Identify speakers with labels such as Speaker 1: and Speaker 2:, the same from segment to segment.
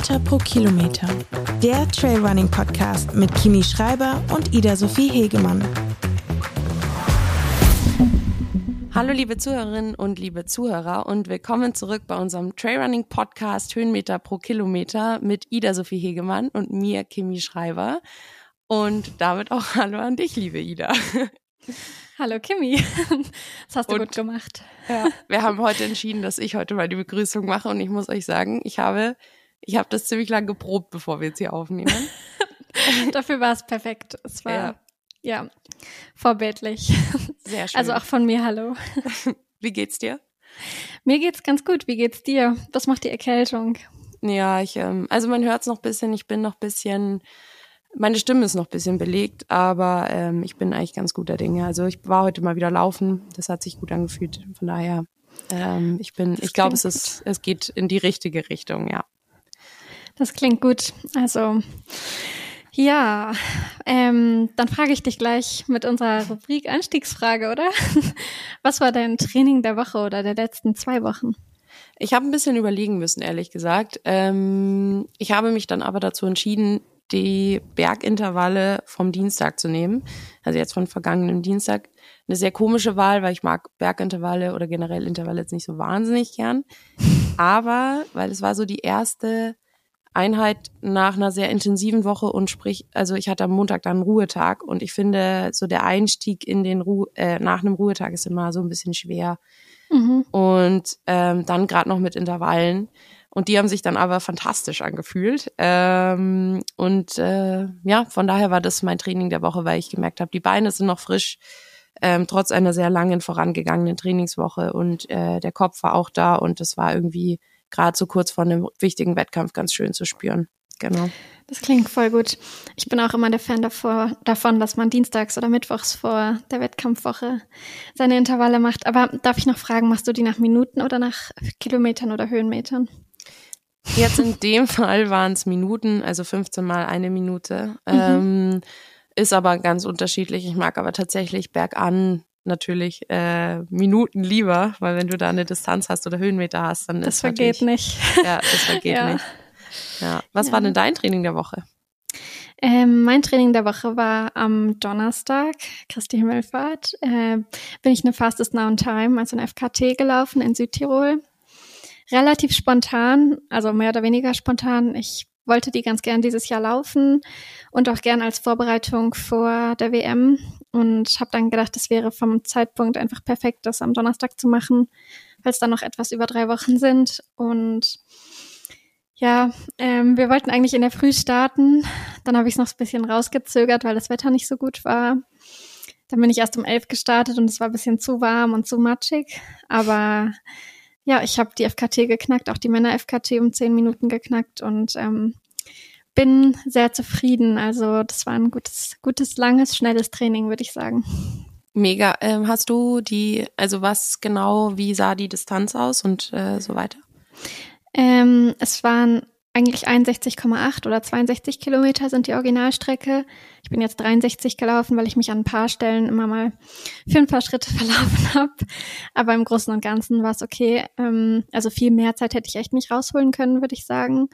Speaker 1: Höhenmeter pro Kilometer. Der Trailrunning Podcast mit Kimi Schreiber und Ida Sophie Hegemann.
Speaker 2: Hallo liebe Zuhörerinnen und liebe Zuhörer und willkommen zurück bei unserem Trailrunning Podcast Höhenmeter pro Kilometer mit Ida Sophie Hegemann und mir Kimi Schreiber. Und damit auch Hallo an dich, liebe Ida.
Speaker 3: Hallo Kimi, das hast du und, gut gemacht.
Speaker 2: Ja, wir haben heute entschieden, dass ich heute mal die Begrüßung mache und ich muss euch sagen, ich habe, ich habe das ziemlich lang geprobt, bevor wir jetzt hier aufnehmen.
Speaker 3: Dafür war es perfekt. Es war ja. ja vorbildlich.
Speaker 2: Sehr schön.
Speaker 3: Also auch von mir Hallo.
Speaker 2: Wie geht's dir?
Speaker 3: Mir geht's ganz gut. Wie geht's dir? Was macht die Erkältung?
Speaker 2: Ja, ich, ähm, also man hört es noch bisschen. Ich bin noch bisschen meine Stimme ist noch ein bisschen belegt, aber ähm, ich bin eigentlich ganz guter Dinge. Also ich war heute mal wieder laufen, das hat sich gut angefühlt. Von daher, ähm, ich bin, das ich glaube, es ist, es geht in die richtige Richtung, ja.
Speaker 3: Das klingt gut. Also ja, ähm, dann frage ich dich gleich mit unserer Rubrik Anstiegsfrage, oder? Was war dein Training der Woche oder der letzten zwei Wochen?
Speaker 2: Ich habe ein bisschen überlegen müssen, ehrlich gesagt. Ähm, ich habe mich dann aber dazu entschieden, die Bergintervalle vom Dienstag zu nehmen. Also jetzt von vergangenem Dienstag. Eine sehr komische Wahl, weil ich mag Bergintervalle oder generell Intervalle jetzt nicht so wahnsinnig gern. Aber, weil es war so die erste Einheit nach einer sehr intensiven Woche und sprich, also ich hatte am Montag dann einen Ruhetag und ich finde, so der Einstieg in den Ruhe, äh, nach einem Ruhetag ist immer so ein bisschen schwer. Mhm. Und ähm, dann gerade noch mit Intervallen. Und die haben sich dann aber fantastisch angefühlt. Ähm, und äh, ja, von daher war das mein Training der Woche, weil ich gemerkt habe, die Beine sind noch frisch, ähm, trotz einer sehr langen vorangegangenen Trainingswoche. Und äh, der Kopf war auch da und das war irgendwie gerade so kurz vor einem wichtigen Wettkampf ganz schön zu spüren. Genau.
Speaker 3: Das klingt voll gut. Ich bin auch immer der Fan davor, davon, dass man dienstags oder mittwochs vor der Wettkampfwoche seine Intervalle macht. Aber darf ich noch fragen, machst du die nach Minuten oder nach Kilometern oder Höhenmetern?
Speaker 2: Jetzt in dem Fall waren es Minuten, also 15 mal eine Minute. Mhm. Ähm, ist aber ganz unterschiedlich. Ich mag aber tatsächlich bergan natürlich äh, Minuten lieber, weil wenn du da eine Distanz hast oder Höhenmeter hast, dann
Speaker 3: das
Speaker 2: ist
Speaker 3: vergeht nicht.
Speaker 2: Ja, das vergeht ja. nicht. Ja. Was ja. war denn dein Training der Woche?
Speaker 3: Ähm, mein Training der Woche war am Donnerstag, Christi Himmelfahrt, äh, bin ich eine Fastest Now in Time, also eine FKT gelaufen in Südtirol relativ spontan, also mehr oder weniger spontan. Ich wollte die ganz gern dieses Jahr laufen und auch gern als Vorbereitung vor der WM und habe dann gedacht, es wäre vom Zeitpunkt einfach perfekt, das am Donnerstag zu machen, weil es dann noch etwas über drei Wochen sind und ja, ähm, wir wollten eigentlich in der Früh starten. Dann habe ich es noch ein bisschen rausgezögert, weil das Wetter nicht so gut war. Dann bin ich erst um elf gestartet und es war ein bisschen zu warm und zu matschig. Aber ja, ich habe die FKT geknackt, auch die Männer-FKT um zehn Minuten geknackt und ähm, bin sehr zufrieden. Also das war ein gutes, gutes, langes, schnelles Training, würde ich sagen.
Speaker 2: Mega. Ähm, hast du die, also was genau, wie sah die Distanz aus und äh, so weiter?
Speaker 3: Ähm, es waren eigentlich 61,8 oder 62 Kilometer sind die Originalstrecke. Ich bin jetzt 63 gelaufen, weil ich mich an ein paar Stellen immer mal für ein paar Schritte verlaufen habe. Aber im Großen und Ganzen war es okay. Ähm, also viel mehr Zeit hätte ich echt nicht rausholen können, würde ich sagen.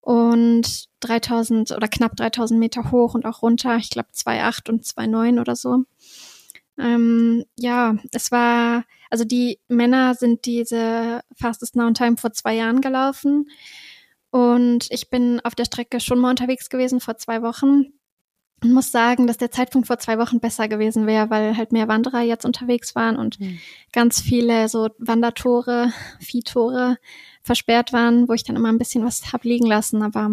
Speaker 3: Und 3000 oder knapp 3000 Meter hoch und auch runter. Ich glaube 2,8 und 2,9 oder so. Ähm, ja, es war, also die Männer sind diese Fastest Now Time vor zwei Jahren gelaufen. Und ich bin auf der Strecke schon mal unterwegs gewesen vor zwei Wochen und muss sagen, dass der Zeitpunkt vor zwei Wochen besser gewesen wäre, weil halt mehr Wanderer jetzt unterwegs waren und mhm. ganz viele so Wandertore, Viehtore versperrt waren, wo ich dann immer ein bisschen was hab liegen lassen. Aber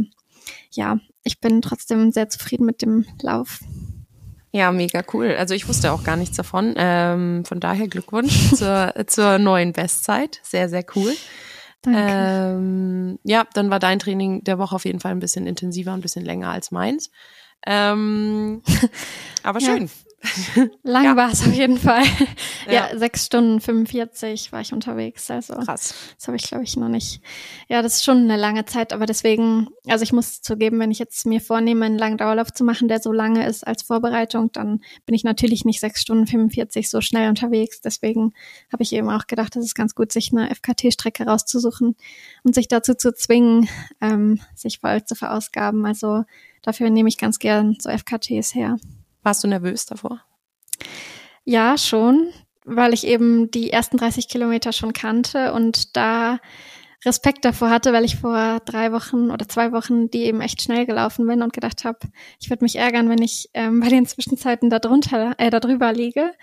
Speaker 3: ja, ich bin trotzdem sehr zufrieden mit dem Lauf.
Speaker 2: Ja, mega cool. Also ich wusste auch gar nichts davon. Ähm, von daher Glückwunsch zur, zur neuen Bestzeit. Sehr, sehr cool. Ähm, ja, dann war dein Training der Woche auf jeden Fall ein bisschen intensiver, ein bisschen länger als meins. Ähm, aber schön.
Speaker 3: Lang ja. war es auf jeden Fall. ja, ja, sechs Stunden 45 war ich unterwegs. Also
Speaker 2: krass.
Speaker 3: Das habe ich, glaube ich, noch nicht. Ja, das ist schon eine lange Zeit, aber deswegen, also ich muss zugeben, wenn ich jetzt mir vornehme, einen langen Dauerlauf zu machen, der so lange ist als Vorbereitung, dann bin ich natürlich nicht sechs Stunden 45 so schnell unterwegs. Deswegen habe ich eben auch gedacht, es ist ganz gut, sich eine FKT-Strecke rauszusuchen und sich dazu zu zwingen, ähm, sich voll zu verausgaben. Also dafür nehme ich ganz gern so FKTs her.
Speaker 2: Warst du nervös davor?
Speaker 3: Ja, schon, weil ich eben die ersten 30 Kilometer schon kannte und da Respekt davor hatte, weil ich vor drei Wochen oder zwei Wochen die eben echt schnell gelaufen bin und gedacht habe, ich würde mich ärgern, wenn ich ähm, bei den Zwischenzeiten da drunter, äh, da drüber liege.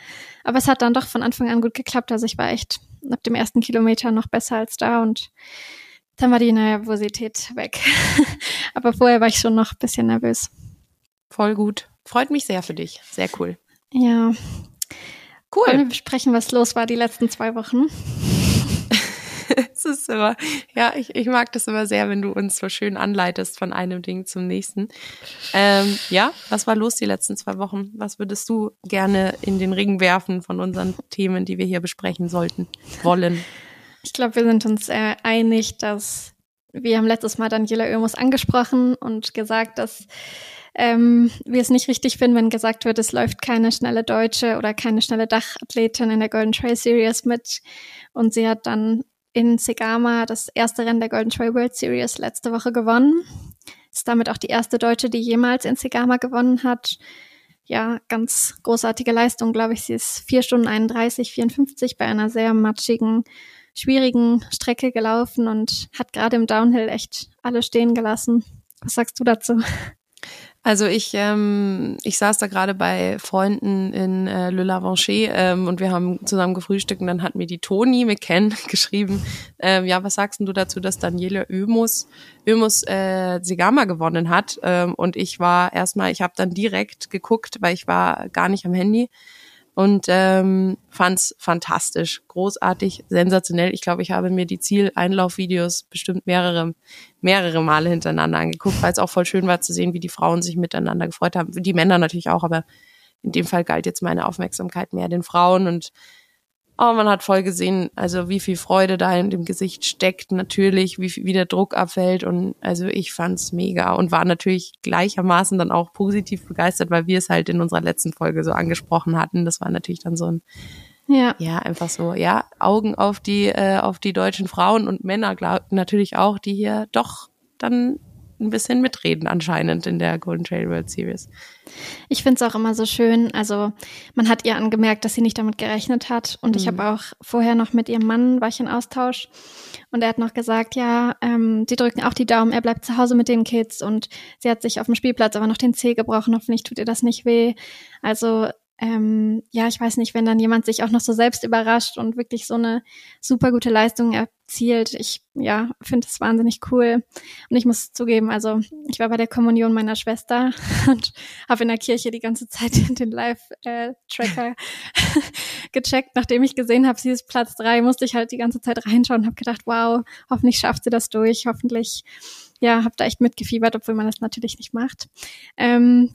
Speaker 3: Aber es hat dann doch von Anfang an gut geklappt. Also ich war echt ab dem ersten Kilometer noch besser als da und dann war die Nervosität weg. Aber vorher war ich schon noch ein bisschen nervös.
Speaker 2: Voll gut. Freut mich sehr für dich. Sehr cool.
Speaker 3: Ja. Cool. Wollen wir besprechen, was los war die letzten zwei Wochen?
Speaker 2: es ist immer, ja, ich, ich mag das immer sehr, wenn du uns so schön anleitest von einem Ding zum nächsten. Ähm, ja, was war los die letzten zwei Wochen? Was würdest du gerne in den Ring werfen von unseren Themen, die wir hier besprechen sollten, wollen?
Speaker 3: Ich glaube, wir sind uns äh, einig, dass wir haben letztes Mal Daniela Oemus angesprochen und gesagt, dass ähm, wir es nicht richtig finden, wenn gesagt wird, es läuft keine schnelle Deutsche oder keine schnelle Dachathletin in der Golden Trail Series mit. Und sie hat dann in Segama das erste Rennen der Golden Trail World Series letzte Woche gewonnen. Ist damit auch die erste Deutsche, die jemals in Segama gewonnen hat. Ja, ganz großartige Leistung, glaube ich. Sie ist vier Stunden 31, 54 bei einer sehr matschigen, schwierigen Strecke gelaufen und hat gerade im Downhill echt alle stehen gelassen. Was sagst du dazu?
Speaker 2: Also ich, ähm, ich saß da gerade bei Freunden in äh, Le Lavanché ähm, und wir haben zusammen gefrühstückt und dann hat mir die Toni McKen geschrieben, ähm, ja, was sagst du dazu, dass Daniele Ömus, Ömus äh, Sigama gewonnen hat? Ähm, und ich war erstmal, ich habe dann direkt geguckt, weil ich war gar nicht am Handy und ähm, fand's fantastisch, großartig, sensationell. Ich glaube, ich habe mir die Zieleinlaufvideos bestimmt mehrere mehrere Male hintereinander angeguckt, weil es auch voll schön war zu sehen, wie die Frauen sich miteinander gefreut haben. Die Männer natürlich auch, aber in dem Fall galt jetzt meine Aufmerksamkeit mehr den Frauen und Oh, man hat voll gesehen, also wie viel Freude da in dem Gesicht steckt, natürlich, wie, wie der Druck abfällt und also ich fand's mega und war natürlich gleichermaßen dann auch positiv begeistert, weil wir es halt in unserer letzten Folge so angesprochen hatten. Das war natürlich dann so ein ja. ja, einfach so, ja, Augen auf die, äh, auf die deutschen Frauen und Männer, glaub, natürlich auch, die hier doch dann ein bisschen mitreden anscheinend in der Golden Trail World Series.
Speaker 3: Ich finde es auch immer so schön. Also man hat ihr angemerkt, dass sie nicht damit gerechnet hat. Und mhm. ich habe auch vorher noch mit ihrem Mann war ich in Austausch und er hat noch gesagt, ja, ähm, sie drücken auch die Daumen, er bleibt zu Hause mit den Kids und sie hat sich auf dem Spielplatz aber noch den Zeh gebrochen. Hoffentlich tut ihr das nicht weh. Also ähm, ja, ich weiß nicht, wenn dann jemand sich auch noch so selbst überrascht und wirklich so eine super gute Leistung erzielt. Ich, ja, finde es wahnsinnig cool. Und ich muss zugeben, also ich war bei der Kommunion meiner Schwester und habe in der Kirche die ganze Zeit den Live-Tracker gecheckt. Nachdem ich gesehen habe, sie ist Platz drei, musste ich halt die ganze Zeit reinschauen und habe gedacht, wow, hoffentlich schafft sie das durch. Hoffentlich, ja, habe da echt mitgefiebert, obwohl man das natürlich nicht macht. Ähm,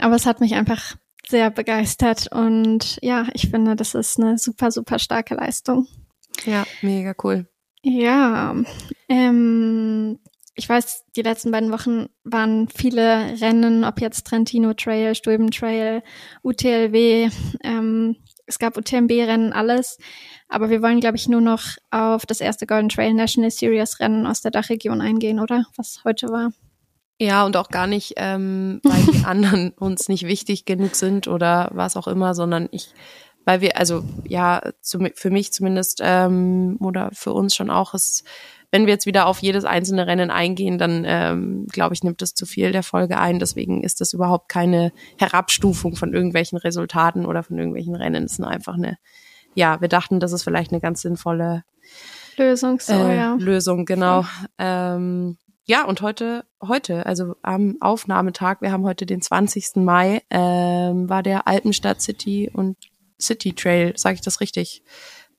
Speaker 3: aber es hat mich einfach sehr begeistert und ja, ich finde, das ist eine super, super starke Leistung.
Speaker 2: Ja, mega cool.
Speaker 3: Ja, ähm, ich weiß, die letzten beiden Wochen waren viele Rennen, ob jetzt Trentino Trail, Stulben Trail, UTLW, ähm, es gab UTMB-Rennen, alles. Aber wir wollen, glaube ich, nur noch auf das erste Golden Trail National Series Rennen aus der Dachregion eingehen, oder? Was heute war.
Speaker 2: Ja, und auch gar nicht, ähm, weil die anderen uns nicht wichtig genug sind oder was auch immer, sondern ich, weil wir, also ja, zu, für mich zumindest ähm, oder für uns schon auch ist, wenn wir jetzt wieder auf jedes einzelne Rennen eingehen, dann ähm, glaube ich, nimmt das zu viel der Folge ein. Deswegen ist das überhaupt keine Herabstufung von irgendwelchen Resultaten oder von irgendwelchen Rennen. Es ist nur einfach eine, ja, wir dachten, das ist vielleicht eine ganz sinnvolle
Speaker 3: Lösung, so,
Speaker 2: äh,
Speaker 3: ja.
Speaker 2: Lösung, genau. Ähm, ja, und heute, heute, also am Aufnahmetag, wir haben heute den 20. Mai, ähm, war der Alpenstadt City und City Trail, sage ich das richtig?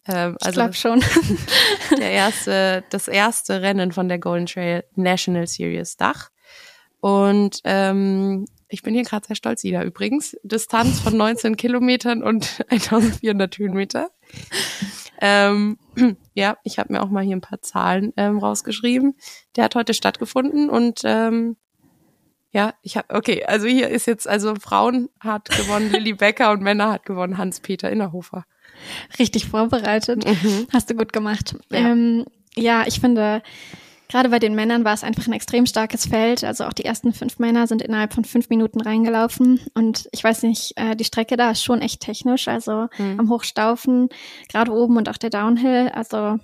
Speaker 3: Ähm, also ich glaube schon.
Speaker 2: der erste, das erste Rennen von der Golden Trail National Series Dach. Und ähm, ich bin hier gerade sehr stolz, Ida übrigens. Distanz von 19 Kilometern und 1400 Höhenmeter. Ähm, ja, ich habe mir auch mal hier ein paar Zahlen ähm, rausgeschrieben. Der hat heute stattgefunden und ähm, ja, ich habe okay, also hier ist jetzt also Frauen hat gewonnen Lilly Becker und Männer hat gewonnen Hans-Peter Innerhofer.
Speaker 3: Richtig vorbereitet. Mhm. Hast du gut gemacht. Ja, ähm, ja ich finde Gerade bei den Männern war es einfach ein extrem starkes Feld. Also auch die ersten fünf Männer sind innerhalb von fünf Minuten reingelaufen. Und ich weiß nicht, äh, die Strecke da ist schon echt technisch. Also mhm. am Hochstaufen, gerade oben und auch der Downhill. Also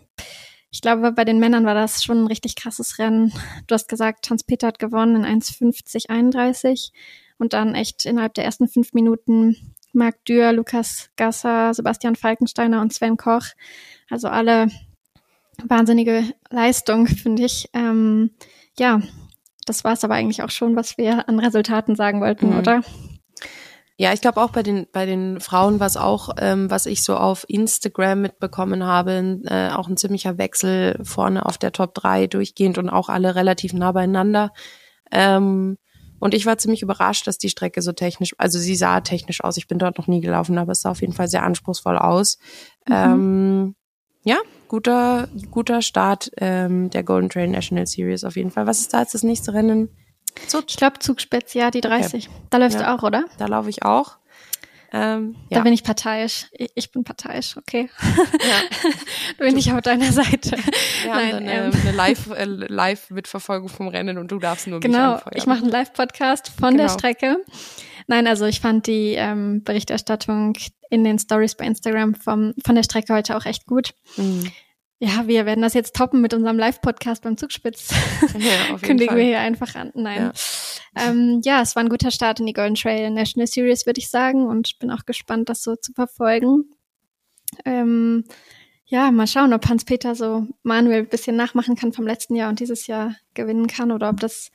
Speaker 3: ich glaube, bei den Männern war das schon ein richtig krasses Rennen. Du hast gesagt, Hans-Peter hat gewonnen in 1,50,31 und dann echt innerhalb der ersten fünf Minuten Marc Dürr, Lukas Gasser, Sebastian Falkensteiner und Sven Koch. Also alle wahnsinnige Leistung, finde ich. Ähm, ja, das war es aber eigentlich auch schon, was wir an Resultaten sagen wollten, mhm. oder?
Speaker 2: Ja, ich glaube auch bei den bei den Frauen war es auch, ähm, was ich so auf Instagram mitbekommen habe, äh, auch ein ziemlicher Wechsel vorne auf der Top 3 durchgehend und auch alle relativ nah beieinander. Ähm, und ich war ziemlich überrascht, dass die Strecke so technisch, also sie sah technisch aus. Ich bin dort noch nie gelaufen, aber es sah auf jeden Fall sehr anspruchsvoll aus. Mhm. Ähm, ja, guter, guter Start ähm, der Golden Trail National Series auf jeden Fall. Was ist da jetzt das nächste Rennen?
Speaker 3: Zut. Ich glaube Zugspitz, ja, die 30. Okay. Da läufst ja. du auch, oder?
Speaker 2: Da laufe ich auch.
Speaker 3: Ähm, ja. Da bin ich parteiisch. Ich bin parteiisch, okay. Ja. da bin ich auf deiner Seite.
Speaker 2: Wir Nein, haben dann ähm, eine Live, äh, Live-Mitverfolgung vom Rennen und du darfst nur
Speaker 3: genau, mich Genau, ich mache einen Live-Podcast von genau. der Strecke. Nein, also ich fand die ähm, Berichterstattung in den Stories bei Instagram vom, von der Strecke heute auch echt gut. Mhm. Ja, wir werden das jetzt toppen mit unserem Live-Podcast beim Zugspitz. Ja, Kündigen wir hier einfach an. Nein. Ja. Ähm, ja, es war ein guter Start in die Golden Trail National Series, würde ich sagen. Und bin auch gespannt, das so zu verfolgen. Ähm, ja, mal schauen, ob Hans-Peter so Manuel ein bisschen nachmachen kann vom letzten Jahr und dieses Jahr gewinnen kann oder ob das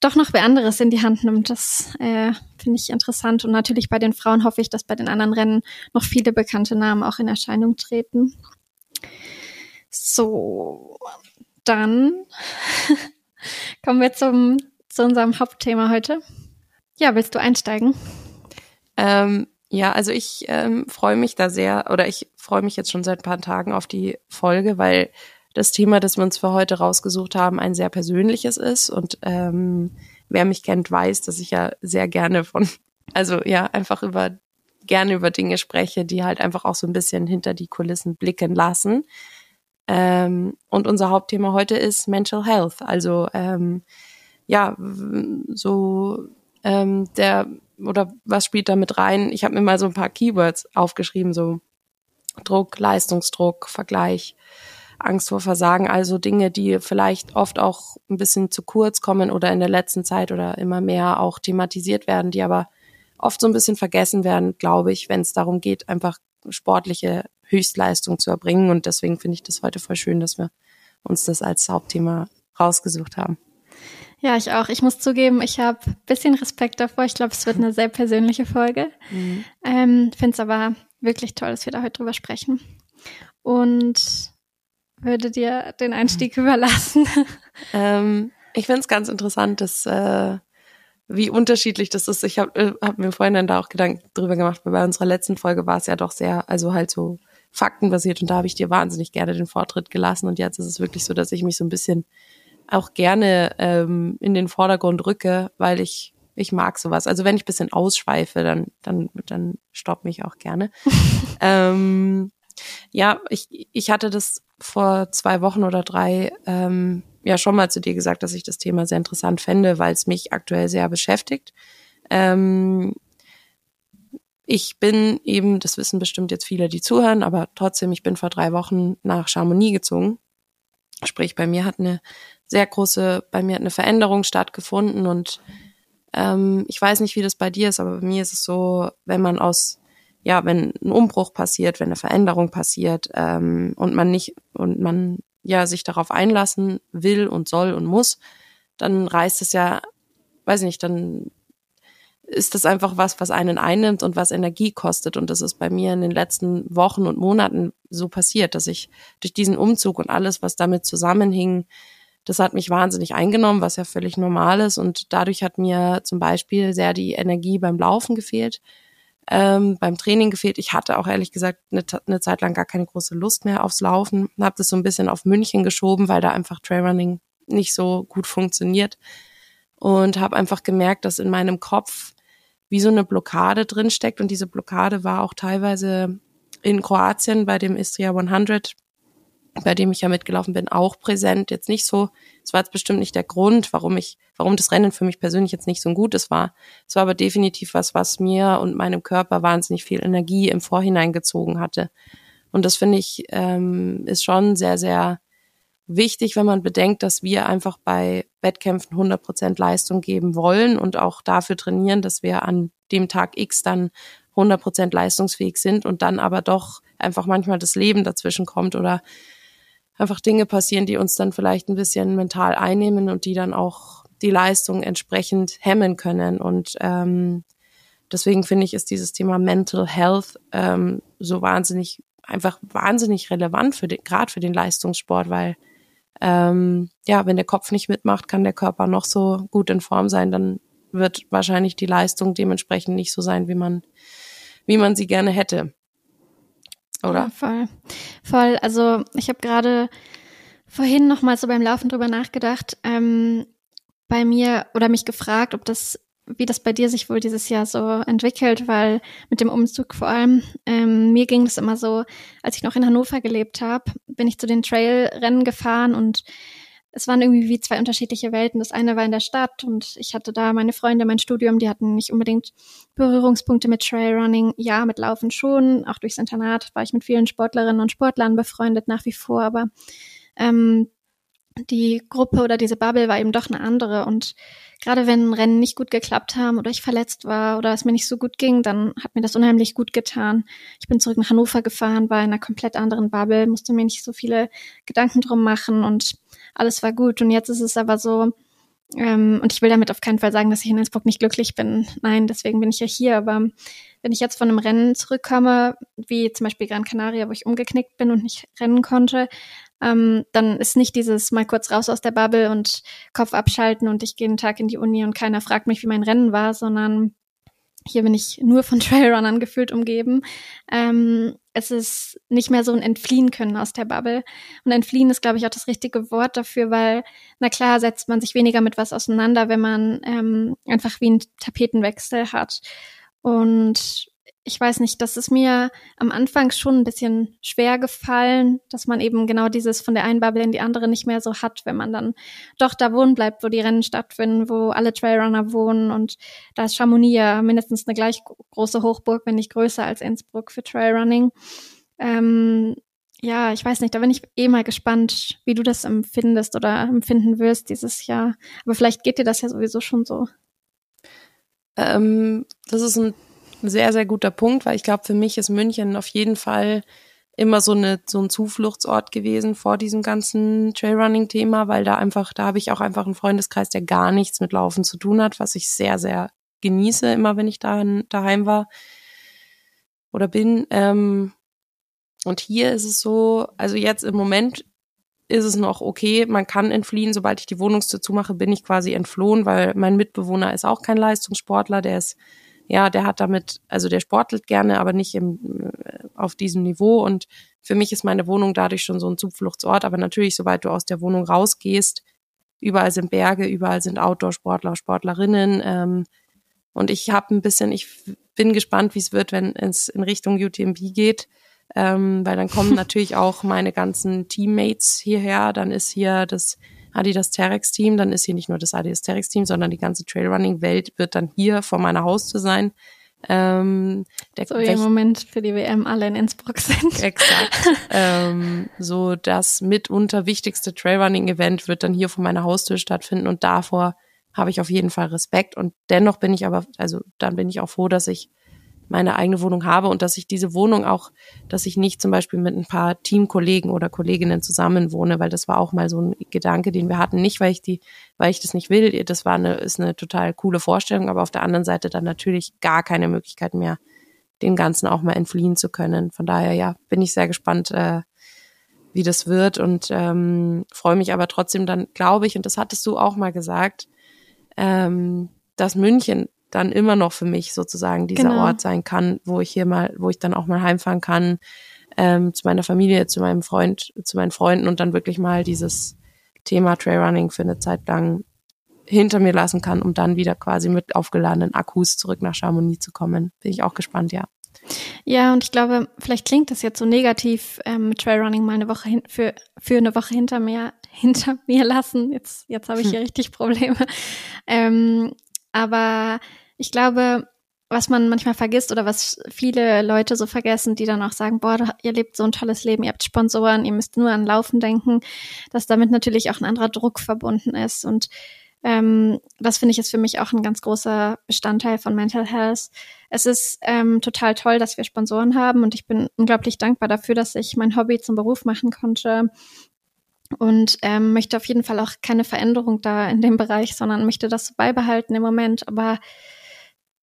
Speaker 3: doch noch wer anderes in die Hand nimmt. Das äh, finde ich interessant. Und natürlich bei den Frauen hoffe ich, dass bei den anderen Rennen noch viele bekannte Namen auch in Erscheinung treten. So, dann kommen wir zum, zu unserem Hauptthema heute. Ja, willst du einsteigen?
Speaker 2: Ähm, ja, also ich ähm, freue mich da sehr, oder ich freue mich jetzt schon seit ein paar Tagen auf die Folge, weil das Thema, das wir uns für heute rausgesucht haben, ein sehr persönliches ist. Und ähm, wer mich kennt, weiß, dass ich ja sehr gerne von, also ja, einfach über gerne über Dinge spreche, die halt einfach auch so ein bisschen hinter die Kulissen blicken lassen. Ähm, und unser Hauptthema heute ist Mental Health. Also ähm, ja, so ähm, der oder was spielt da mit rein? Ich habe mir mal so ein paar Keywords aufgeschrieben, so Druck, Leistungsdruck, Vergleich, Angst vor Versagen, also Dinge, die vielleicht oft auch ein bisschen zu kurz kommen oder in der letzten Zeit oder immer mehr auch thematisiert werden, die aber oft so ein bisschen vergessen werden, glaube ich, wenn es darum geht, einfach sportliche Höchstleistung zu erbringen. Und deswegen finde ich das heute voll schön, dass wir uns das als Hauptthema rausgesucht haben.
Speaker 3: Ja, ich auch. Ich muss zugeben, ich habe bisschen Respekt davor. Ich glaube, es wird eine sehr persönliche Folge. Mhm. Ähm, Finde es aber wirklich toll, dass wir da heute drüber sprechen. Und würde dir den Einstieg überlassen.
Speaker 2: Ähm, ich finde es ganz interessant, dass äh, wie unterschiedlich das ist. Ich habe äh, hab mir vorhin dann da auch Gedanken drüber gemacht, weil bei unserer letzten Folge war es ja doch sehr, also halt so faktenbasiert und da habe ich dir wahnsinnig gerne den Vortritt gelassen und jetzt ist es wirklich so, dass ich mich so ein bisschen auch gerne ähm, in den Vordergrund rücke, weil ich ich mag sowas. Also wenn ich bisschen ausschweife, dann dann dann stopp mich auch gerne. ähm, ja, ich ich hatte das vor zwei Wochen oder drei ähm, ja schon mal zu dir gesagt, dass ich das Thema sehr interessant fände, weil es mich aktuell sehr beschäftigt. Ähm, ich bin eben, das wissen bestimmt jetzt viele, die zuhören, aber trotzdem, ich bin vor drei Wochen nach Chamonix gezogen. Sprich, bei mir hat eine sehr große, bei mir hat eine Veränderung stattgefunden und ähm, ich weiß nicht, wie das bei dir ist, aber bei mir ist es so, wenn man aus, ja, wenn ein Umbruch passiert, wenn eine Veränderung passiert ähm, und man nicht und man ja sich darauf einlassen will und soll und muss, dann reißt es ja, weiß nicht, dann ist das einfach was, was einen einnimmt und was Energie kostet. Und das ist bei mir in den letzten Wochen und Monaten so passiert, dass ich durch diesen Umzug und alles, was damit zusammenhing, das hat mich wahnsinnig eingenommen, was ja völlig normal ist. Und dadurch hat mir zum Beispiel sehr die Energie beim Laufen gefehlt, ähm, beim Training gefehlt. Ich hatte auch ehrlich gesagt eine, eine Zeit lang gar keine große Lust mehr aufs Laufen. Habe das so ein bisschen auf München geschoben, weil da einfach Trailrunning nicht so gut funktioniert. Und habe einfach gemerkt, dass in meinem Kopf wie so eine Blockade drin steckt. Und diese Blockade war auch teilweise in Kroatien bei dem Istria 100 bei dem ich ja mitgelaufen bin, auch präsent. Jetzt nicht so, es war jetzt bestimmt nicht der Grund, warum ich, warum das Rennen für mich persönlich jetzt nicht so ein gutes war. Es war aber definitiv was, was mir und meinem Körper wahnsinnig viel Energie im Vorhinein gezogen hatte. Und das finde ich, ähm, ist schon sehr, sehr wichtig, wenn man bedenkt, dass wir einfach bei Wettkämpfen 100 Prozent Leistung geben wollen und auch dafür trainieren, dass wir an dem Tag X dann 100 Prozent leistungsfähig sind und dann aber doch einfach manchmal das Leben dazwischen kommt oder einfach Dinge passieren, die uns dann vielleicht ein bisschen mental einnehmen und die dann auch die Leistung entsprechend hemmen können. Und ähm, deswegen finde ich, ist dieses Thema Mental Health ähm, so wahnsinnig, einfach wahnsinnig relevant für den, gerade für den Leistungssport, weil ähm, ja, wenn der Kopf nicht mitmacht, kann der Körper noch so gut in Form sein, dann wird wahrscheinlich die Leistung dementsprechend nicht so sein, wie man, wie man sie gerne hätte oder? Ja,
Speaker 3: voll. Voll. Also ich habe gerade vorhin noch mal so beim Laufen drüber nachgedacht, ähm, bei mir oder mich gefragt, ob das, wie das bei dir sich wohl dieses Jahr so entwickelt, weil mit dem Umzug vor allem, ähm, mir ging das immer so, als ich noch in Hannover gelebt habe, bin ich zu den Trailrennen gefahren und es waren irgendwie wie zwei unterschiedliche Welten. Das eine war in der Stadt und ich hatte da meine Freunde, mein Studium, die hatten nicht unbedingt Berührungspunkte mit Trailrunning. Ja, mit Laufen schon. Auch durchs Internat war ich mit vielen Sportlerinnen und Sportlern befreundet nach wie vor, aber ähm, die Gruppe oder diese Bubble war eben doch eine andere. Und gerade wenn Rennen nicht gut geklappt haben oder ich verletzt war oder es mir nicht so gut ging, dann hat mir das unheimlich gut getan. Ich bin zurück nach Hannover gefahren, war in einer komplett anderen Bubble, musste mir nicht so viele Gedanken drum machen und alles war gut. Und jetzt ist es aber so, ähm, und ich will damit auf keinen Fall sagen, dass ich in Innsbruck nicht glücklich bin. Nein, deswegen bin ich ja hier. Aber wenn ich jetzt von einem Rennen zurückkomme, wie zum Beispiel Gran Canaria, wo ich umgeknickt bin und nicht rennen konnte, ähm, dann ist nicht dieses mal kurz raus aus der Bubble und Kopf abschalten und ich gehe einen Tag in die Uni und keiner fragt mich, wie mein Rennen war, sondern hier bin ich nur von Trailrunnern gefühlt umgeben. Ähm, es ist nicht mehr so ein Entfliehen können aus der Bubble. Und Entfliehen ist, glaube ich, auch das richtige Wort dafür, weil, na klar, setzt man sich weniger mit was auseinander, wenn man ähm, einfach wie einen Tapetenwechsel hat. Und ich weiß nicht, das ist mir am Anfang schon ein bisschen schwer gefallen, dass man eben genau dieses von der einen Bubble in die andere nicht mehr so hat, wenn man dann doch da wohnen bleibt, wo die Rennen stattfinden, wo alle Trailrunner wohnen und da ist Chamonix ja mindestens eine gleich große Hochburg, wenn nicht größer als Innsbruck für Trailrunning. Ähm, ja, ich weiß nicht, da bin ich eh mal gespannt, wie du das empfindest oder empfinden wirst dieses Jahr. Aber vielleicht geht dir das ja sowieso schon so.
Speaker 2: Ähm, das ist ein ein sehr, sehr guter Punkt, weil ich glaube, für mich ist München auf jeden Fall immer so, eine, so ein Zufluchtsort gewesen vor diesem ganzen Trailrunning-Thema, weil da einfach, da habe ich auch einfach einen Freundeskreis, der gar nichts mit Laufen zu tun hat, was ich sehr, sehr genieße, immer wenn ich da daheim war oder bin. Ähm, und hier ist es so, also jetzt im Moment ist es noch okay, man kann entfliehen. Sobald ich die Wohnungstür zumache, bin ich quasi entflohen, weil mein Mitbewohner ist auch kein Leistungssportler, der ist ja, der hat damit, also der sportelt gerne, aber nicht im, äh, auf diesem Niveau. Und für mich ist meine Wohnung dadurch schon so ein Zufluchtsort. Aber natürlich, sobald du aus der Wohnung rausgehst, überall sind Berge, überall sind Outdoor-Sportler, Sportlerinnen. Ähm, und ich habe ein bisschen, ich bin gespannt, wie es wird, wenn es in Richtung UTMB geht. Ähm, weil dann kommen natürlich auch meine ganzen Teammates hierher. Dann ist hier das Adidas Terex Team, dann ist hier nicht nur das Adidas Terex Team, sondern die ganze Trailrunning-Welt wird dann hier vor meiner Haustür sein. Ähm,
Speaker 3: der so wie im Moment für die WM alle in Innsbruck sind.
Speaker 2: Exakt. ähm, so das mitunter wichtigste Trailrunning-Event wird dann hier vor meiner Haustür stattfinden und davor habe ich auf jeden Fall Respekt und dennoch bin ich aber, also dann bin ich auch froh, dass ich meine eigene Wohnung habe und dass ich diese Wohnung auch, dass ich nicht zum Beispiel mit ein paar Teamkollegen oder Kolleginnen zusammen wohne, weil das war auch mal so ein Gedanke, den wir hatten. Nicht, weil ich die, weil ich das nicht will. Das war eine, ist eine total coole Vorstellung, aber auf der anderen Seite dann natürlich gar keine Möglichkeit mehr, den Ganzen auch mal entfliehen zu können. Von daher, ja, bin ich sehr gespannt, äh, wie das wird und ähm, freue mich aber trotzdem dann, glaube ich, und das hattest du auch mal gesagt, ähm, dass München dann immer noch für mich sozusagen dieser genau. Ort sein kann, wo ich hier mal, wo ich dann auch mal heimfahren kann, ähm, zu meiner Familie, zu meinem Freund, zu meinen Freunden und dann wirklich mal dieses Thema Trailrunning für eine Zeit lang hinter mir lassen kann, um dann wieder quasi mit aufgeladenen Akkus zurück nach Chamonix zu kommen. Bin ich auch gespannt, ja.
Speaker 3: Ja, und ich glaube, vielleicht klingt das jetzt so negativ, ähm, Trailrunning mal eine Woche hin, für, für eine Woche hinter mir, hinter mir lassen. Jetzt, jetzt habe ich hier hm. richtig Probleme. Ähm, aber ich glaube, was man manchmal vergisst oder was viele Leute so vergessen, die dann auch sagen, boah, ihr lebt so ein tolles Leben, ihr habt Sponsoren, ihr müsst nur an Laufen denken, dass damit natürlich auch ein anderer Druck verbunden ist. Und ähm, das finde ich ist für mich auch ein ganz großer Bestandteil von Mental Health. Es ist ähm, total toll, dass wir Sponsoren haben und ich bin unglaublich dankbar dafür, dass ich mein Hobby zum Beruf machen konnte und ähm, möchte auf jeden Fall auch keine Veränderung da in dem Bereich, sondern möchte das so beibehalten im Moment. Aber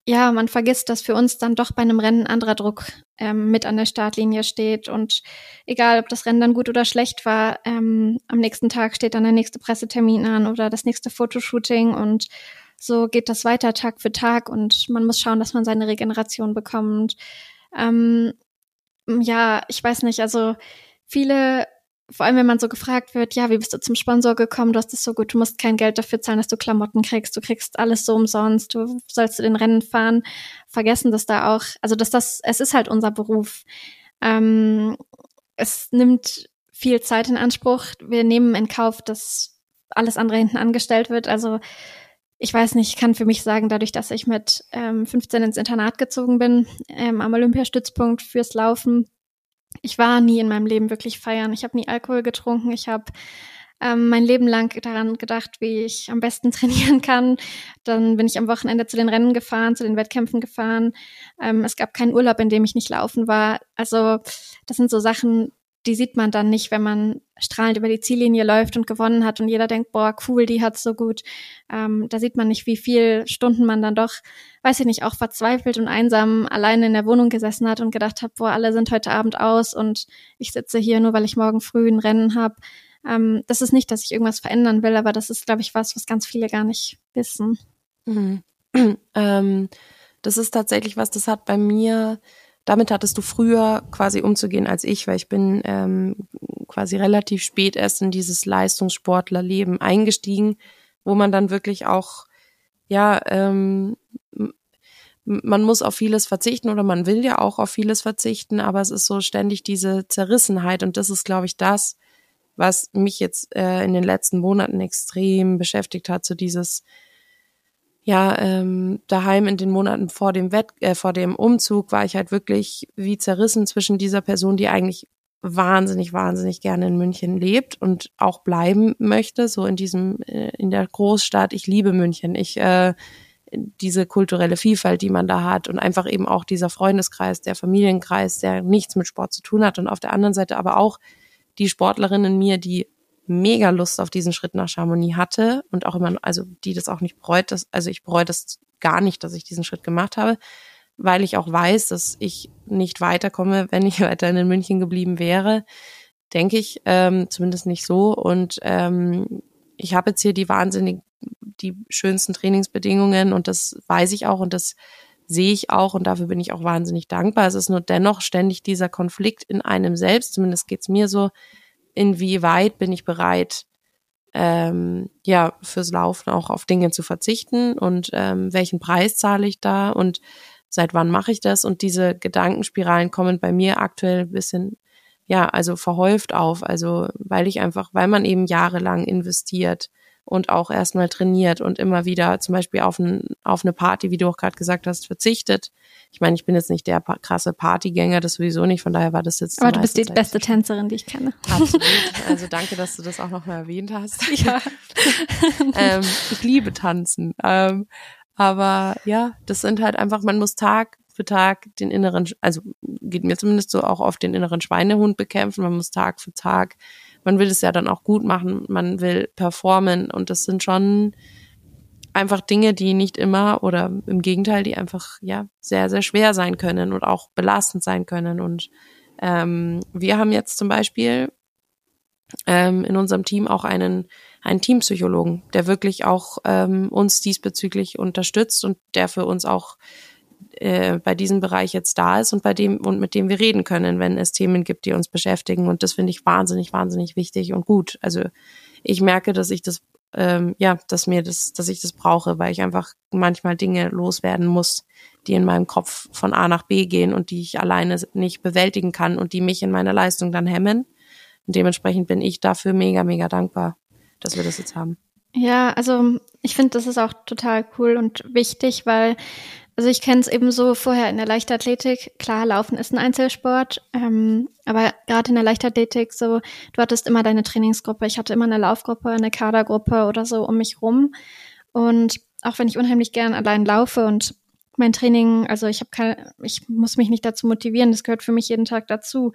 Speaker 3: ja, man vergisst, dass für uns dann doch bei einem Rennen anderer Druck ähm, mit an der Startlinie steht. Und egal, ob das Rennen dann gut oder schlecht war, ähm, am nächsten Tag steht dann der nächste Pressetermin an oder das nächste Fotoshooting. Und so geht das weiter Tag für Tag. Und man muss schauen, dass man seine Regeneration bekommt. Ähm, ja, ich weiß nicht, also viele vor allem wenn man so gefragt wird, ja, wie bist du zum Sponsor gekommen? Du hast es so gut, du musst kein Geld dafür zahlen, dass du Klamotten kriegst, du kriegst alles so umsonst, du sollst zu den Rennen fahren, vergessen dass da auch, also dass das, es ist halt unser Beruf. Ähm, es nimmt viel Zeit in Anspruch. Wir nehmen in Kauf, dass alles andere hinten angestellt wird. Also ich weiß nicht, ich kann für mich sagen, dadurch, dass ich mit ähm, 15 ins Internat gezogen bin, ähm, am Olympiastützpunkt fürs Laufen, ich war nie in meinem Leben wirklich feiern. Ich habe nie Alkohol getrunken. Ich habe ähm, mein Leben lang daran gedacht, wie ich am besten trainieren kann. Dann bin ich am Wochenende zu den Rennen gefahren, zu den Wettkämpfen gefahren. Ähm, es gab keinen Urlaub, in dem ich nicht laufen war. Also das sind so Sachen, die sieht man dann nicht, wenn man strahlend über die Ziellinie läuft und gewonnen hat und jeder denkt, boah, cool, die hat's so gut. Ähm, da sieht man nicht, wie viel Stunden man dann doch, weiß ich nicht, auch verzweifelt und einsam alleine in der Wohnung gesessen hat und gedacht hat, boah, alle sind heute Abend aus und ich sitze hier nur, weil ich morgen früh ein Rennen habe. Ähm, das ist nicht, dass ich irgendwas verändern will, aber das ist, glaube ich, was, was ganz viele gar nicht wissen.
Speaker 2: Mhm. ähm, das ist tatsächlich was, das hat bei mir damit hattest du früher quasi umzugehen als ich, weil ich bin ähm, quasi relativ spät erst in dieses Leistungssportlerleben eingestiegen, wo man dann wirklich auch, ja, ähm, man muss auf vieles verzichten oder man will ja auch auf vieles verzichten, aber es ist so ständig diese Zerrissenheit und das ist, glaube ich, das, was mich jetzt äh, in den letzten Monaten extrem beschäftigt hat, so dieses, ja, ähm, daheim in den Monaten vor dem Wett, äh, vor dem Umzug war ich halt wirklich wie zerrissen zwischen dieser Person, die eigentlich wahnsinnig, wahnsinnig gerne in München lebt und auch bleiben möchte, so in diesem, äh, in der Großstadt. Ich liebe München. Ich, äh, diese kulturelle Vielfalt, die man da hat und einfach eben auch dieser Freundeskreis, der Familienkreis, der nichts mit Sport zu tun hat und auf der anderen Seite aber auch die Sportlerin in mir, die mega Lust auf diesen Schritt nach Chamonix hatte und auch immer, also die das auch nicht bereut, das, also ich bereue das gar nicht, dass ich diesen Schritt gemacht habe, weil ich auch weiß, dass ich nicht weiterkomme, wenn ich weiterhin in München geblieben wäre, denke ich, ähm, zumindest nicht so. Und ähm, ich habe jetzt hier die wahnsinnig, die schönsten Trainingsbedingungen und das weiß ich auch und das sehe ich auch und dafür bin ich auch wahnsinnig dankbar. Es ist nur dennoch ständig dieser Konflikt in einem selbst, zumindest geht's mir so, inwieweit bin ich bereit, ähm, ja, fürs Laufen auch auf Dinge zu verzichten und ähm, welchen Preis zahle ich da und seit wann mache ich das? Und diese Gedankenspiralen kommen bei mir aktuell ein bisschen, ja, also verhäuft auf. Also weil ich einfach, weil man eben jahrelang investiert und auch erstmal trainiert und immer wieder zum Beispiel auf, ein, auf eine Party, wie du auch gerade gesagt hast, verzichtet. Ich meine, ich bin jetzt nicht der krasse Partygänger, das sowieso nicht, von daher war das jetzt.
Speaker 3: Aber du bist die Zeit beste Tänzerin, die ich kenne.
Speaker 2: Absolut. Also danke, dass du das auch noch mal erwähnt hast. Ja. ähm, ich liebe tanzen. Ähm, aber ja, das sind halt einfach, man muss Tag für Tag den inneren, also geht mir zumindest so auch auf den inneren Schweinehund bekämpfen. Man muss Tag für Tag man will es ja dann auch gut machen, man will performen und das sind schon einfach Dinge, die nicht immer oder im Gegenteil, die einfach ja sehr, sehr schwer sein können und auch belastend sein können. Und ähm, wir haben jetzt zum Beispiel ähm, in unserem Team auch einen, einen Teampsychologen, der wirklich auch ähm, uns diesbezüglich unterstützt und der für uns auch äh, bei diesem Bereich jetzt da ist und bei dem und mit dem wir reden können, wenn es Themen gibt, die uns beschäftigen. Und das finde ich wahnsinnig, wahnsinnig wichtig und gut. Also ich merke, dass ich das, ähm, ja, dass mir das, dass ich das brauche, weil ich einfach manchmal Dinge loswerden muss, die in meinem Kopf von A nach B gehen und die ich alleine nicht bewältigen kann und die mich in meiner Leistung dann hemmen. Und dementsprechend bin ich dafür mega, mega dankbar, dass wir das jetzt haben.
Speaker 3: Ja, also ich finde, das ist auch total cool und wichtig, weil also ich kenne es eben so vorher in der Leichtathletik. Klar, Laufen ist ein Einzelsport, ähm, aber gerade in der Leichtathletik so, du hattest immer deine Trainingsgruppe. Ich hatte immer eine Laufgruppe, eine Kadergruppe oder so um mich rum. Und auch wenn ich unheimlich gern allein laufe und mein Training, also ich habe keine, ich muss mich nicht dazu motivieren, das gehört für mich jeden Tag dazu.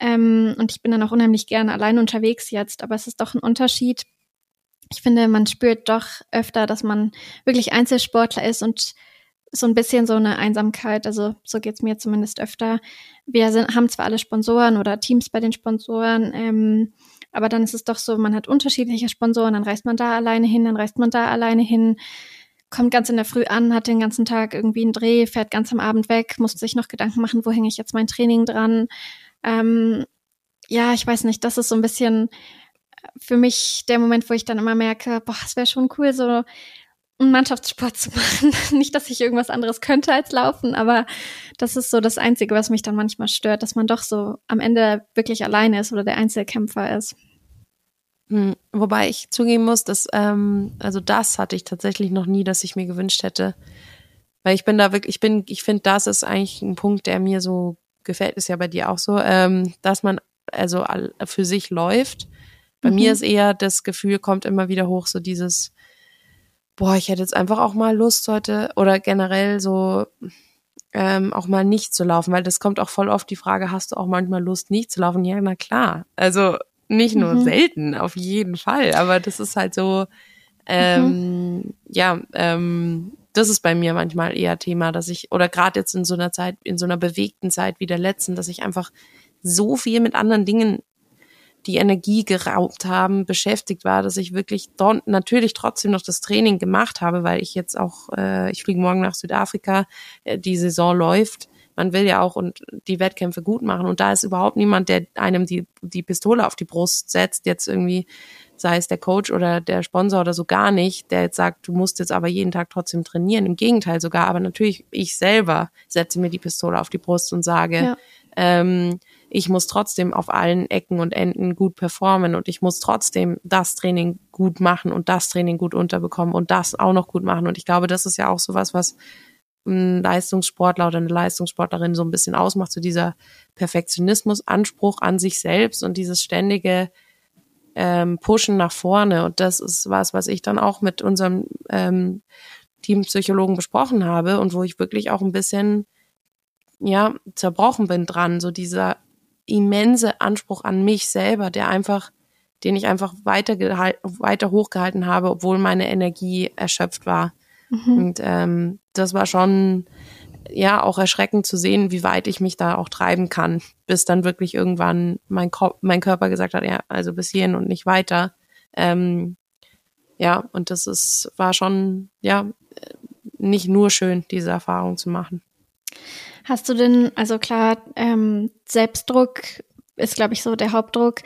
Speaker 3: Ähm, und ich bin dann auch unheimlich gern allein unterwegs jetzt, aber es ist doch ein Unterschied. Ich finde, man spürt doch öfter, dass man wirklich Einzelsportler ist und so ein bisschen so eine Einsamkeit. Also so geht's mir zumindest öfter. Wir sind, haben zwar alle Sponsoren oder Teams bei den Sponsoren, ähm, aber dann ist es doch so, man hat unterschiedliche Sponsoren, dann reist man da alleine hin, dann reist man da alleine hin, kommt ganz in der Früh an, hat den ganzen Tag irgendwie einen Dreh, fährt ganz am Abend weg, muss sich noch Gedanken machen, wo hänge ich jetzt mein Training dran. Ähm, ja, ich weiß nicht, das ist so ein bisschen für mich der Moment, wo ich dann immer merke, boah, es wäre schon cool, so einen Mannschaftssport zu machen. Nicht, dass ich irgendwas anderes könnte als laufen, aber das ist so das Einzige, was mich dann manchmal stört, dass man doch so am Ende wirklich alleine ist oder der Einzelkämpfer ist.
Speaker 2: Hm, wobei ich zugeben muss, dass, ähm, also das hatte ich tatsächlich noch nie, dass ich mir gewünscht hätte. Weil ich bin da wirklich, ich bin, ich finde, das ist eigentlich ein Punkt, der mir so gefällt, ist ja bei dir auch so, ähm, dass man also für sich läuft. Bei mhm. mir ist eher das Gefühl, kommt immer wieder hoch, so dieses, boah, ich hätte jetzt einfach auch mal Lust heute oder generell so ähm, auch mal nicht zu laufen, weil das kommt auch voll oft die Frage, hast du auch manchmal Lust nicht zu laufen? Ja, na klar. Also nicht nur mhm. selten, auf jeden Fall, aber das ist halt so, ähm, mhm. ja, ähm, das ist bei mir manchmal eher Thema, dass ich, oder gerade jetzt in so einer Zeit, in so einer bewegten Zeit wie der letzten, dass ich einfach so viel mit anderen Dingen die Energie geraubt haben, beschäftigt war, dass ich wirklich dort natürlich trotzdem noch das Training gemacht habe, weil ich jetzt auch, äh, ich fliege morgen nach Südafrika, äh, die Saison läuft. Man will ja auch und die Wettkämpfe gut machen und da ist überhaupt niemand, der einem die, die Pistole auf die Brust setzt, jetzt irgendwie, sei es der Coach oder der Sponsor oder so gar nicht, der jetzt sagt, du musst jetzt aber jeden Tag trotzdem trainieren. Im Gegenteil sogar, aber natürlich ich selber setze mir die Pistole auf die Brust und sage, ja. ähm, ich muss trotzdem auf allen Ecken und Enden gut performen und ich muss trotzdem das Training gut machen und das Training gut unterbekommen und das auch noch gut machen. Und ich glaube, das ist ja auch sowas, was ein Leistungssportler oder eine Leistungssportlerin so ein bisschen ausmacht, so dieser Perfektionismus, Anspruch an sich selbst und dieses ständige ähm, Pushen nach vorne. Und das ist was, was ich dann auch mit unserem ähm, Teampsychologen besprochen habe und wo ich wirklich auch ein bisschen ja zerbrochen bin dran, so dieser immense Anspruch an mich selber, der einfach, den ich einfach weiter, weiter hochgehalten habe, obwohl meine Energie erschöpft war. Mhm. Und ähm, das war schon ja auch erschreckend zu sehen, wie weit ich mich da auch treiben kann, bis dann wirklich irgendwann mein, Ko mein Körper gesagt hat, ja, also bis hierhin und nicht weiter. Ähm, ja, und das ist, war schon, ja, nicht nur schön, diese Erfahrung zu machen.
Speaker 3: Hast du denn, also klar, ähm, Selbstdruck ist, glaube ich, so der Hauptdruck,